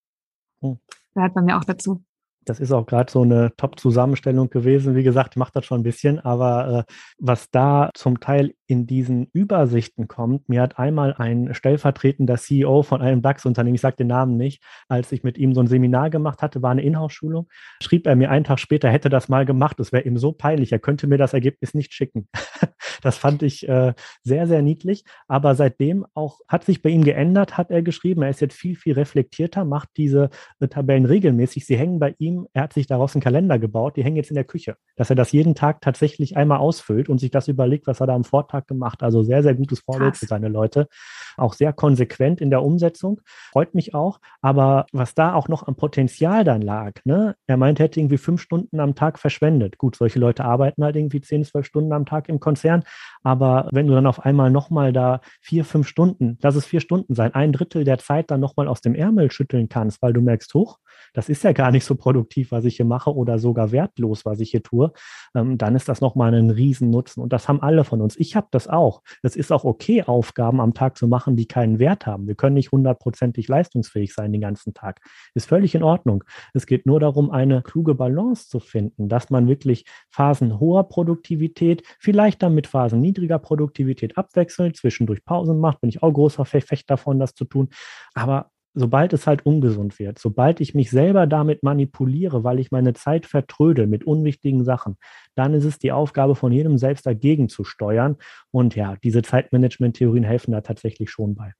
Speaker 1: Hm. Gehört bei mir auch dazu
Speaker 2: das ist auch gerade so eine Top-Zusammenstellung gewesen. Wie gesagt, ich mache das schon ein bisschen, aber äh, was da zum Teil in diesen Übersichten kommt, mir hat einmal ein stellvertretender CEO von einem DAX-Unternehmen, ich sage den Namen nicht, als ich mit ihm so ein Seminar gemacht hatte, war eine Inhouse-Schulung, schrieb er mir einen Tag später, hätte das mal gemacht, es wäre ihm so peinlich, er könnte mir das Ergebnis nicht schicken. das fand ich äh, sehr, sehr niedlich, aber seitdem auch hat sich bei ihm geändert, hat er geschrieben, er ist jetzt viel, viel reflektierter, macht diese äh, Tabellen regelmäßig, sie hängen bei ihm er hat sich daraus einen Kalender gebaut, die hängen jetzt in der Küche, dass er das jeden Tag tatsächlich einmal ausfüllt und sich das überlegt, was er da am Vortag gemacht. Also sehr, sehr gutes Vorbild für seine Leute. Auch sehr konsequent in der Umsetzung. Freut mich auch. Aber was da auch noch am Potenzial dann lag, ne? er meint, er hätte irgendwie fünf Stunden am Tag verschwendet. Gut, solche Leute arbeiten halt irgendwie zehn, zwölf Stunden am Tag im Konzern. Aber wenn du dann auf einmal nochmal da vier, fünf Stunden, lass es vier Stunden sein, ein Drittel der Zeit dann nochmal aus dem Ärmel schütteln kannst, weil du merkst, hoch, das ist ja gar nicht so produktiv, was ich hier mache oder sogar wertlos, was ich hier tue, ähm, dann ist das nochmal ein Riesennutzen. Und das haben alle von uns. Ich habe das auch. Es ist auch okay, Aufgaben am Tag zu machen, die keinen Wert haben. Wir können nicht hundertprozentig leistungsfähig sein den ganzen Tag. Ist völlig in Ordnung. Es geht nur darum, eine kluge Balance zu finden, dass man wirklich Phasen hoher Produktivität, vielleicht dann mit Phasen niedriger Produktivität abwechselt, zwischendurch Pausen macht. Bin ich auch großer Verfechter davon, das zu tun. Aber sobald es halt ungesund wird, sobald ich mich selber damit manipuliere, weil ich meine Zeit vertrödel mit unwichtigen Sachen, dann ist es die Aufgabe von jedem selbst dagegen zu steuern. Und ja, diese Zeitmanagement-Theorien helfen da tatsächlich schon bei.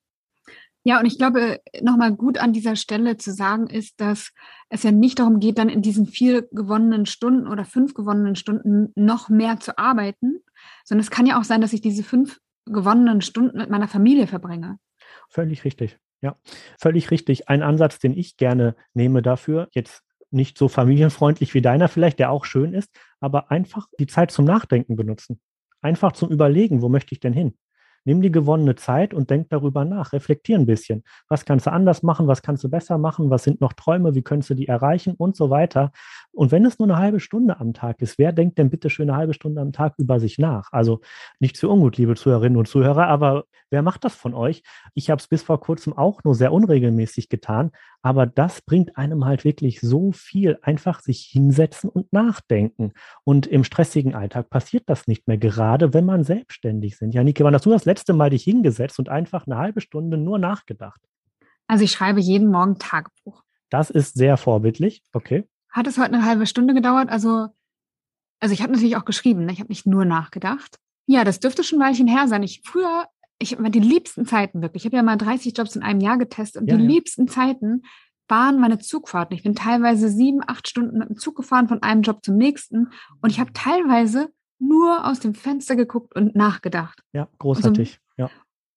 Speaker 1: Ja, und ich glaube, nochmal gut an dieser Stelle zu sagen ist, dass es ja nicht darum geht, dann in diesen vier gewonnenen Stunden oder fünf gewonnenen Stunden noch mehr zu arbeiten, sondern es kann ja auch sein, dass ich diese fünf gewonnenen Stunden mit meiner Familie verbringe.
Speaker 2: Völlig richtig. Ja, völlig richtig. Ein Ansatz, den ich gerne nehme dafür, jetzt nicht so familienfreundlich wie deiner vielleicht, der auch schön ist, aber einfach die Zeit zum Nachdenken benutzen. Einfach zum Überlegen, wo möchte ich denn hin? Nimm die gewonnene Zeit und denk darüber nach. Reflektier ein bisschen. Was kannst du anders machen? Was kannst du besser machen? Was sind noch Träume? Wie könntest du die erreichen? Und so weiter. Und wenn es nur eine halbe Stunde am Tag ist, wer denkt denn bitte schön eine halbe Stunde am Tag über sich nach? Also nicht zu ungut, liebe Zuhörerinnen und Zuhörer, aber wer macht das von euch? Ich habe es bis vor kurzem auch nur sehr unregelmäßig getan, aber das bringt einem halt wirklich so viel. Einfach sich hinsetzen und nachdenken. Und im stressigen Alltag passiert das nicht mehr, gerade wenn man selbstständig sind. Ja, Nike, wann hast du das letzte Mal dich hingesetzt und einfach eine halbe Stunde nur nachgedacht?
Speaker 1: Also ich schreibe jeden Morgen Tagebuch.
Speaker 2: Das ist sehr vorbildlich. Okay.
Speaker 1: Hat es heute eine halbe Stunde gedauert? Also, also ich habe natürlich auch geschrieben, ne? ich habe nicht nur nachgedacht. Ja, das dürfte schon ein Weilchen her sein. Ich früher ich habe die liebsten Zeiten wirklich. Ich habe ja mal 30 Jobs in einem Jahr getestet und ja, die ja. liebsten Zeiten waren meine Zugfahrten. Ich bin teilweise sieben, acht Stunden mit dem Zug gefahren von einem Job zum nächsten und ich habe teilweise nur aus dem Fenster geguckt und nachgedacht.
Speaker 2: Ja, großartig. Also, ja.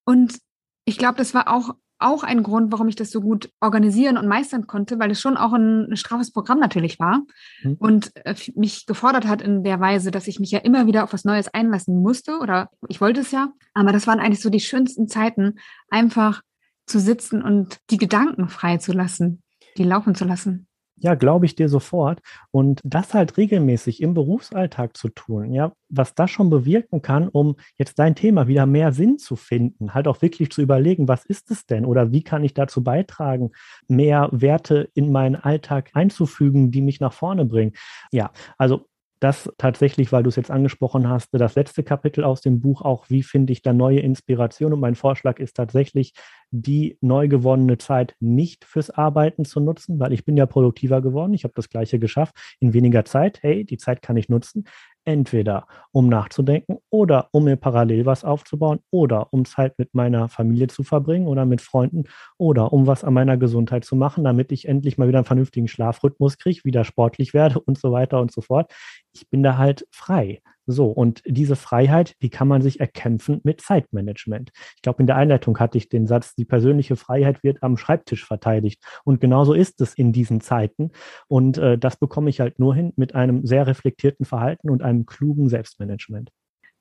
Speaker 1: Und ich glaube, das war auch auch ein Grund, warum ich das so gut organisieren und meistern konnte, weil es schon auch ein, ein straffes Programm natürlich war mhm. und äh, mich gefordert hat in der Weise, dass ich mich ja immer wieder auf was Neues einlassen musste oder ich wollte es ja. Aber das waren eigentlich so die schönsten Zeiten, einfach zu sitzen und die Gedanken frei zu lassen, die laufen zu lassen.
Speaker 2: Ja, glaube ich dir sofort. Und das halt regelmäßig im Berufsalltag zu tun, ja, was das schon bewirken kann, um jetzt dein Thema wieder mehr Sinn zu finden, halt auch wirklich zu überlegen, was ist es denn oder wie kann ich dazu beitragen, mehr Werte in meinen Alltag einzufügen, die mich nach vorne bringen. Ja, also das tatsächlich, weil du es jetzt angesprochen hast, das letzte Kapitel aus dem Buch auch, wie finde ich da neue Inspiration? Und mein Vorschlag ist tatsächlich, die neu gewonnene Zeit nicht fürs Arbeiten zu nutzen, weil ich bin ja produktiver geworden. Ich habe das Gleiche geschafft in weniger Zeit. Hey, die Zeit kann ich nutzen entweder um nachzudenken oder um mir parallel was aufzubauen oder um Zeit mit meiner Familie zu verbringen oder mit Freunden oder um was an meiner Gesundheit zu machen, damit ich endlich mal wieder einen vernünftigen Schlafrhythmus kriege, wieder sportlich werde und so weiter und so fort. Ich bin da halt frei. So, und diese Freiheit, die kann man sich erkämpfen mit Zeitmanagement. Ich glaube, in der Einleitung hatte ich den Satz, die persönliche Freiheit wird am Schreibtisch verteidigt. Und genauso ist es in diesen Zeiten. Und äh, das bekomme ich halt nur hin mit einem sehr reflektierten Verhalten und einem klugen Selbstmanagement.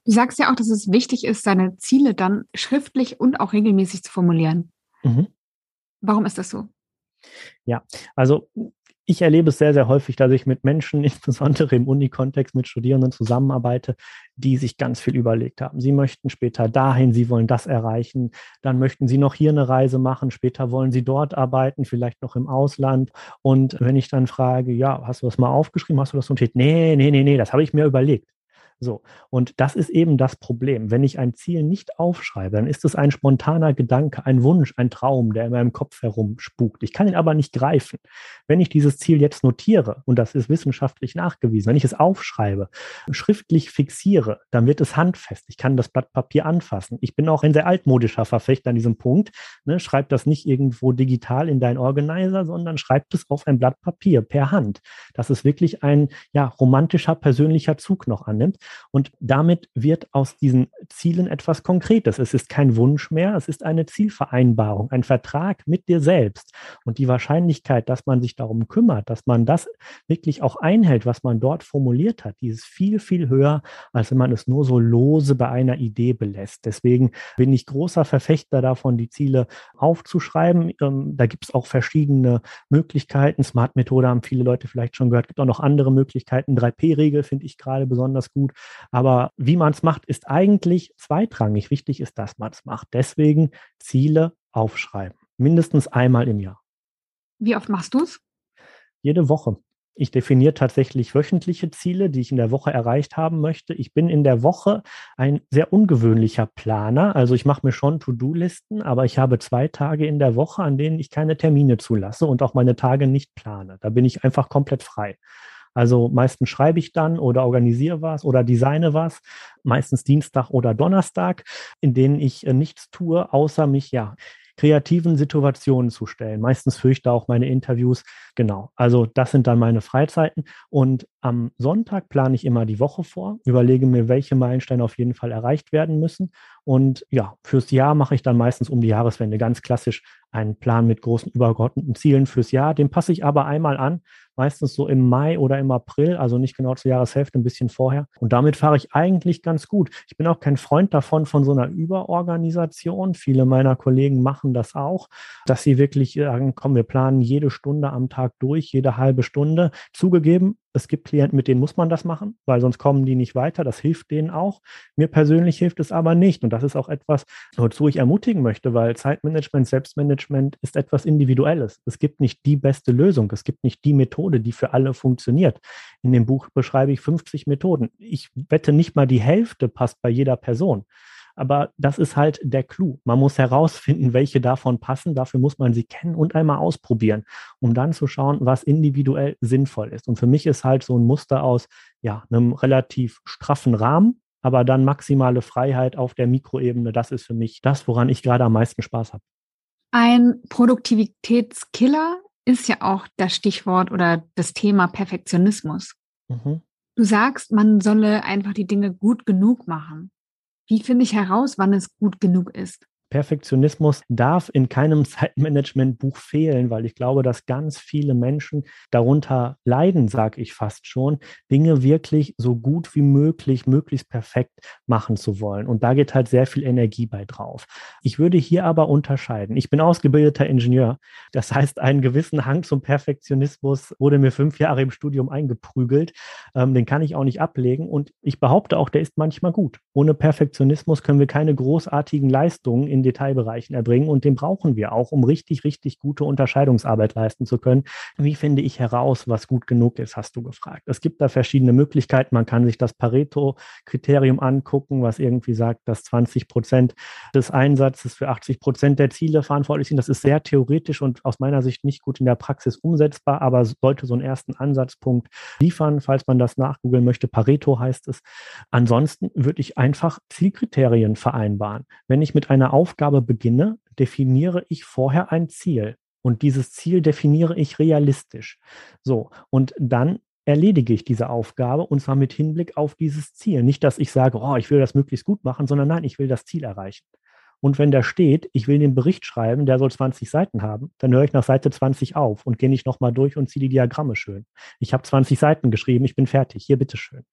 Speaker 1: Du sagst ja auch, dass es wichtig ist, seine Ziele dann schriftlich und auch regelmäßig zu formulieren. Mhm. Warum ist das so?
Speaker 2: Ja, also ich erlebe es sehr, sehr häufig, dass ich mit Menschen, insbesondere im Unikontext, mit Studierenden zusammenarbeite, die sich ganz viel überlegt haben. Sie möchten später dahin, sie wollen das erreichen, dann möchten sie noch hier eine Reise machen, später wollen sie dort arbeiten, vielleicht noch im Ausland. Und wenn ich dann frage, ja, hast du das mal aufgeschrieben, hast du das notiert? Nee, nee, nee, nee, das habe ich mir überlegt. So. Und das ist eben das Problem. Wenn ich ein Ziel nicht aufschreibe, dann ist es ein spontaner Gedanke, ein Wunsch, ein Traum, der in meinem Kopf herumspukt. Ich kann ihn aber nicht greifen. Wenn ich dieses Ziel jetzt notiere, und das ist wissenschaftlich nachgewiesen, wenn ich es aufschreibe, schriftlich fixiere, dann wird es handfest. Ich kann das Blatt Papier anfassen. Ich bin auch ein sehr altmodischer Verfechter an diesem Punkt. Ne, schreib das nicht irgendwo digital in dein Organizer, sondern schreib es auf ein Blatt Papier per Hand. Dass es wirklich ein ja, romantischer, persönlicher Zug noch annimmt. Und damit wird aus diesen Zielen etwas Konkretes. Es ist kein Wunsch mehr, es ist eine Zielvereinbarung, ein Vertrag mit dir selbst. Und die Wahrscheinlichkeit, dass man sich darum kümmert, dass man das wirklich auch einhält, was man dort formuliert hat, die ist viel, viel höher, als wenn man es nur so lose bei einer Idee belässt. Deswegen bin ich großer Verfechter davon, die Ziele aufzuschreiben. Ähm, da gibt es auch verschiedene Möglichkeiten. Smart-Methode haben viele Leute vielleicht schon gehört. Es gibt auch noch andere Möglichkeiten. 3P-Regel finde ich gerade besonders gut. Aber wie man es macht, ist eigentlich zweitrangig. Wichtig ist, dass man es macht. Deswegen Ziele aufschreiben. Mindestens einmal im Jahr.
Speaker 1: Wie oft machst du es?
Speaker 2: Jede Woche. Ich definiere tatsächlich wöchentliche Ziele, die ich in der Woche erreicht haben möchte. Ich bin in der Woche ein sehr ungewöhnlicher Planer. Also ich mache mir schon To-Do-Listen, aber ich habe zwei Tage in der Woche, an denen ich keine Termine zulasse und auch meine Tage nicht plane. Da bin ich einfach komplett frei. Also meistens schreibe ich dann oder organisiere was oder designe was, meistens Dienstag oder Donnerstag, in denen ich äh, nichts tue, außer mich ja kreativen Situationen zu stellen. Meistens führe ich da auch meine Interviews. Genau. Also das sind dann meine Freizeiten. Und am Sonntag plane ich immer die Woche vor, überlege mir, welche Meilensteine auf jeden Fall erreicht werden müssen. Und ja, fürs Jahr mache ich dann meistens um die Jahreswende ganz klassisch einen Plan mit großen übergeordneten Zielen fürs Jahr. Den passe ich aber einmal an, meistens so im Mai oder im April, also nicht genau zur Jahreshälfte, ein bisschen vorher. Und damit fahre ich eigentlich ganz gut. Ich bin auch kein Freund davon, von so einer Überorganisation. Viele meiner Kollegen machen das auch, dass sie wirklich sagen, komm, wir planen jede Stunde am Tag durch, jede halbe Stunde. Zugegeben, es gibt Klienten, mit denen muss man das machen, weil sonst kommen die nicht weiter. Das hilft denen auch. Mir persönlich hilft es aber nicht. Und das ist auch etwas, wozu ich ermutigen möchte, weil Zeitmanagement, Selbstmanagement ist etwas Individuelles. Es gibt nicht die beste Lösung. Es gibt nicht die Methode, die für alle funktioniert. In dem Buch beschreibe ich 50 Methoden. Ich wette nicht mal die Hälfte passt bei jeder Person. Aber das ist halt der Clou. Man muss herausfinden, welche davon passen. Dafür muss man sie kennen und einmal ausprobieren, um dann zu schauen, was individuell sinnvoll ist. Und für mich ist halt so ein Muster aus ja, einem relativ straffen Rahmen, aber dann maximale Freiheit auf der Mikroebene. Das ist für mich das, woran ich gerade am meisten Spaß habe.
Speaker 1: Ein Produktivitätskiller ist ja auch das Stichwort oder das Thema Perfektionismus. Mhm. Du sagst, man solle einfach die Dinge gut genug machen. Wie finde ich heraus, wann es gut genug ist?
Speaker 2: Perfektionismus darf in keinem Zeitmanagement-Buch fehlen, weil ich glaube, dass ganz viele Menschen darunter leiden, sage ich fast schon, Dinge wirklich so gut wie möglich, möglichst perfekt machen zu wollen. Und da geht halt sehr viel Energie bei drauf. Ich würde hier aber unterscheiden. Ich bin ausgebildeter Ingenieur. Das heißt, einen gewissen Hang zum Perfektionismus wurde mir fünf Jahre im Studium eingeprügelt. Ähm, den kann ich auch nicht ablegen. Und ich behaupte auch, der ist manchmal gut. Ohne Perfektionismus können wir keine großartigen Leistungen in Detailbereichen erbringen und den brauchen wir auch, um richtig, richtig gute Unterscheidungsarbeit leisten zu können. Wie finde ich heraus, was gut genug ist, hast du gefragt. Es gibt da verschiedene Möglichkeiten. Man kann sich das Pareto-Kriterium angucken, was irgendwie sagt, dass 20 Prozent des Einsatzes für 80 Prozent der Ziele verantwortlich sind. Das ist sehr theoretisch und aus meiner Sicht nicht gut in der Praxis umsetzbar, aber sollte so einen ersten Ansatzpunkt liefern, falls man das nachgoogeln möchte. Pareto heißt es. Ansonsten würde ich einfach Zielkriterien vereinbaren. Wenn ich mit einer Aufgabe beginne, definiere ich vorher ein Ziel. Und dieses Ziel definiere ich realistisch. So, und dann erledige ich diese Aufgabe und zwar mit Hinblick auf dieses Ziel. Nicht, dass ich sage, oh, ich will das möglichst gut machen, sondern nein, ich will das Ziel erreichen. Und wenn da steht, ich will den Bericht schreiben, der soll 20 Seiten haben, dann höre ich nach Seite 20 auf und gehe nicht nochmal durch und ziehe die Diagramme schön. Ich habe 20 Seiten geschrieben, ich bin fertig, hier bitteschön.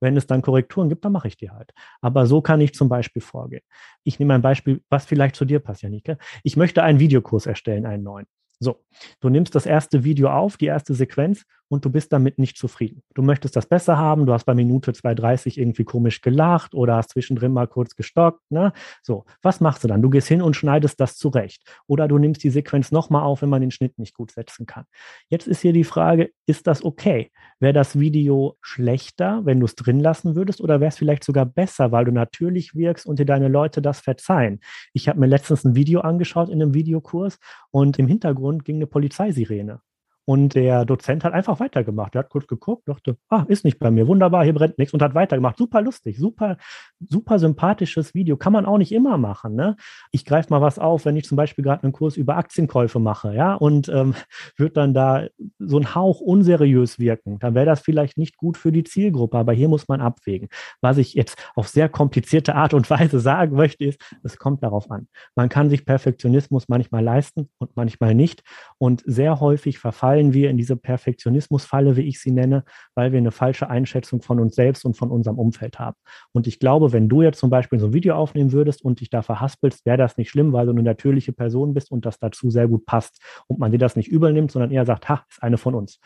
Speaker 2: Wenn es dann Korrekturen gibt, dann mache ich die halt. Aber so kann ich zum Beispiel vorgehen. Ich nehme ein Beispiel, was vielleicht zu dir passt, Janike. Ich möchte einen Videokurs erstellen, einen neuen. So, du nimmst das erste Video auf, die erste Sequenz und du bist damit nicht zufrieden. Du möchtest das besser haben, du hast bei Minute 2,30 irgendwie komisch gelacht oder hast zwischendrin mal kurz gestockt. Ne? So, was machst du dann? Du gehst hin und schneidest das zurecht. Oder du nimmst die Sequenz nochmal auf, wenn man den Schnitt nicht gut setzen kann. Jetzt ist hier die Frage, ist das okay? Wäre das Video schlechter, wenn du es drin lassen würdest oder wäre es vielleicht sogar besser, weil du natürlich wirkst und dir deine Leute das verzeihen? Ich habe mir letztens ein Video angeschaut in einem Videokurs und im Hintergrund ging eine Polizeisirene. Und der Dozent hat einfach weitergemacht. Er hat kurz geguckt, dachte, ah, ist nicht bei mir, wunderbar, hier brennt nichts und hat weitergemacht. Super lustig, super, super sympathisches Video. Kann man auch nicht immer machen. Ne? Ich greife mal was auf, wenn ich zum Beispiel gerade einen Kurs über Aktienkäufe mache, ja, und ähm, wird dann da so ein Hauch unseriös wirken, dann wäre das vielleicht nicht gut für die Zielgruppe. Aber hier muss man abwägen. Was ich jetzt auf sehr komplizierte Art und Weise sagen möchte, ist, es kommt darauf an. Man kann sich Perfektionismus manchmal leisten und manchmal nicht. Und sehr häufig verfallen fallen wir in diese Perfektionismusfalle, wie ich sie nenne, weil wir eine falsche Einschätzung von uns selbst und von unserem Umfeld haben. Und ich glaube, wenn du jetzt zum Beispiel so ein Video aufnehmen würdest und dich da verhaspelst, wäre das nicht schlimm, weil du eine natürliche Person bist und das dazu sehr gut passt und man dir das nicht übel nimmt, sondern eher sagt, ha, ist eine von uns.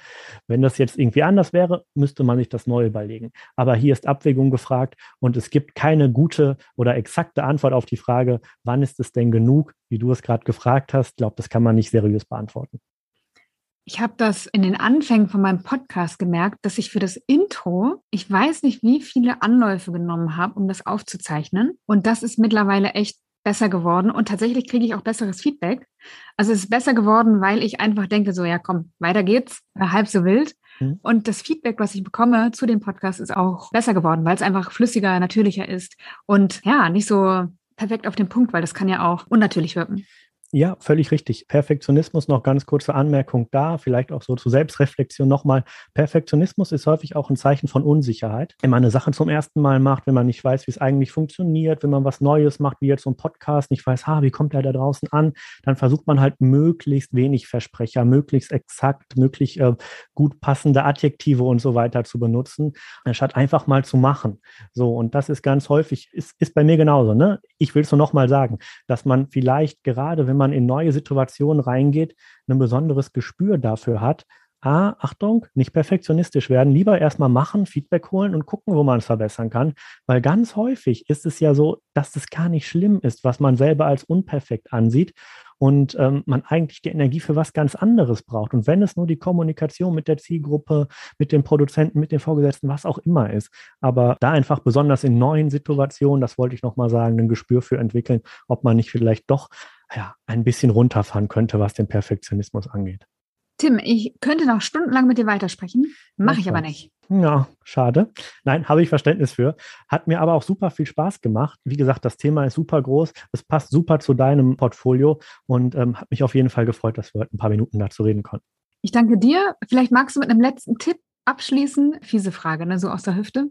Speaker 2: Wenn das jetzt irgendwie anders wäre, müsste man sich das neu überlegen. Aber hier ist Abwägung gefragt und es gibt keine gute oder exakte Antwort auf die Frage, wann ist es denn genug, wie du es gerade gefragt hast. Ich glaube, das kann man nicht seriös beantworten.
Speaker 1: Ich habe das in den Anfängen von meinem Podcast gemerkt, dass ich für das Intro, ich weiß nicht, wie viele Anläufe genommen habe, um das aufzuzeichnen. Und das ist mittlerweile echt besser geworden und tatsächlich kriege ich auch besseres Feedback. Also es ist besser geworden, weil ich einfach denke, so ja, komm, weiter geht's, halb so wild. Mhm. Und das Feedback, was ich bekomme zu dem Podcast, ist auch besser geworden, weil es einfach flüssiger, natürlicher ist und ja, nicht so perfekt auf den Punkt, weil das kann ja auch unnatürlich wirken.
Speaker 2: Ja, völlig richtig. Perfektionismus, noch ganz kurze Anmerkung da, vielleicht auch so zur Selbstreflexion nochmal. Perfektionismus ist häufig auch ein Zeichen von Unsicherheit. Wenn man eine Sache zum ersten Mal macht, wenn man nicht weiß, wie es eigentlich funktioniert, wenn man was Neues macht, wie jetzt so ein Podcast, nicht weiß, ha, wie kommt der da draußen an, dann versucht man halt möglichst wenig Versprecher, möglichst exakt, möglichst äh, gut passende Adjektive und so weiter zu benutzen, anstatt einfach mal zu machen. So, und das ist ganz häufig, ist, ist bei mir genauso. Ne? Ich will es nur nochmal sagen, dass man vielleicht gerade, wenn man in neue Situationen reingeht, ein besonderes Gespür dafür hat. Ah, Achtung, nicht perfektionistisch werden, lieber erstmal machen, Feedback holen und gucken, wo man es verbessern kann. Weil ganz häufig ist es ja so, dass es gar nicht schlimm ist, was man selber als unperfekt ansieht und ähm, man eigentlich die Energie für was ganz anderes braucht. Und wenn es nur die Kommunikation mit der Zielgruppe, mit den Produzenten, mit den Vorgesetzten, was auch immer ist, aber da einfach besonders in neuen Situationen, das wollte ich nochmal sagen, ein Gespür für entwickeln, ob man nicht vielleicht doch ja, ein bisschen runterfahren könnte, was den Perfektionismus angeht.
Speaker 1: Tim, ich könnte noch stundenlang mit dir weitersprechen, mache ich aber nicht.
Speaker 2: Ja, schade. Nein, habe ich Verständnis für. Hat mir aber auch super viel Spaß gemacht. Wie gesagt, das Thema ist super groß. Es passt super zu deinem Portfolio und ähm, hat mich auf jeden Fall gefreut, dass wir heute ein paar Minuten dazu reden konnten.
Speaker 1: Ich danke dir. Vielleicht magst du mit einem letzten Tipp abschließen. Fiese Frage, ne? so aus der Hüfte.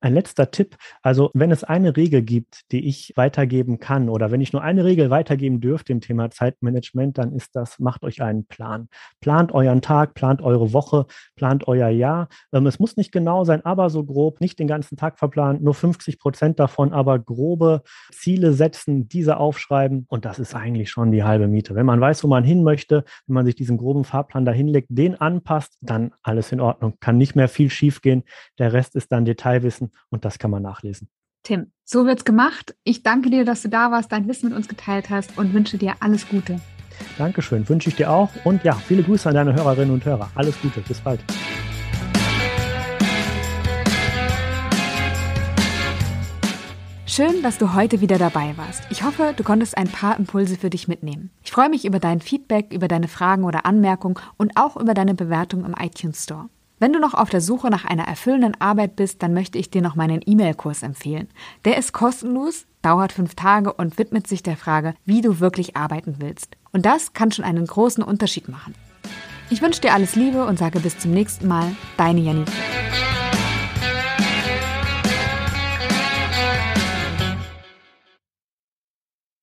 Speaker 2: Ein letzter Tipp. Also, wenn es eine Regel gibt, die ich weitergeben kann oder wenn ich nur eine Regel weitergeben dürfte im Thema Zeitmanagement, dann ist das, macht euch einen Plan. Plant euren Tag, plant eure Woche, plant euer Jahr. Ähm, es muss nicht genau sein, aber so grob, nicht den ganzen Tag verplanen, nur 50 Prozent davon, aber grobe Ziele setzen, diese aufschreiben und das ist eigentlich schon die halbe Miete. Wenn man weiß, wo man hin möchte, wenn man sich diesen groben Fahrplan dahinlegt, den anpasst, dann alles in Ordnung. Kann nicht mehr viel schiefgehen. Der Rest ist dann Detailwissen und das kann man nachlesen.
Speaker 1: Tim, so wird's gemacht. Ich danke dir, dass du da warst, dein Wissen mit uns geteilt hast und wünsche dir alles Gute.
Speaker 2: Dankeschön, wünsche ich dir auch und ja, viele Grüße an deine Hörerinnen und Hörer. Alles Gute, bis bald.
Speaker 1: Schön, dass du heute wieder dabei warst. Ich hoffe, du konntest ein paar Impulse für dich mitnehmen. Ich freue mich über dein Feedback, über deine Fragen oder Anmerkungen und auch über deine Bewertung im iTunes Store. Wenn du noch auf der Suche nach einer erfüllenden Arbeit bist, dann möchte ich dir noch meinen E-Mail-Kurs empfehlen. Der ist kostenlos, dauert fünf Tage und widmet sich der Frage, wie du wirklich arbeiten willst. Und das kann schon einen großen Unterschied machen. Ich wünsche dir alles Liebe und sage bis zum nächsten Mal, deine Janine.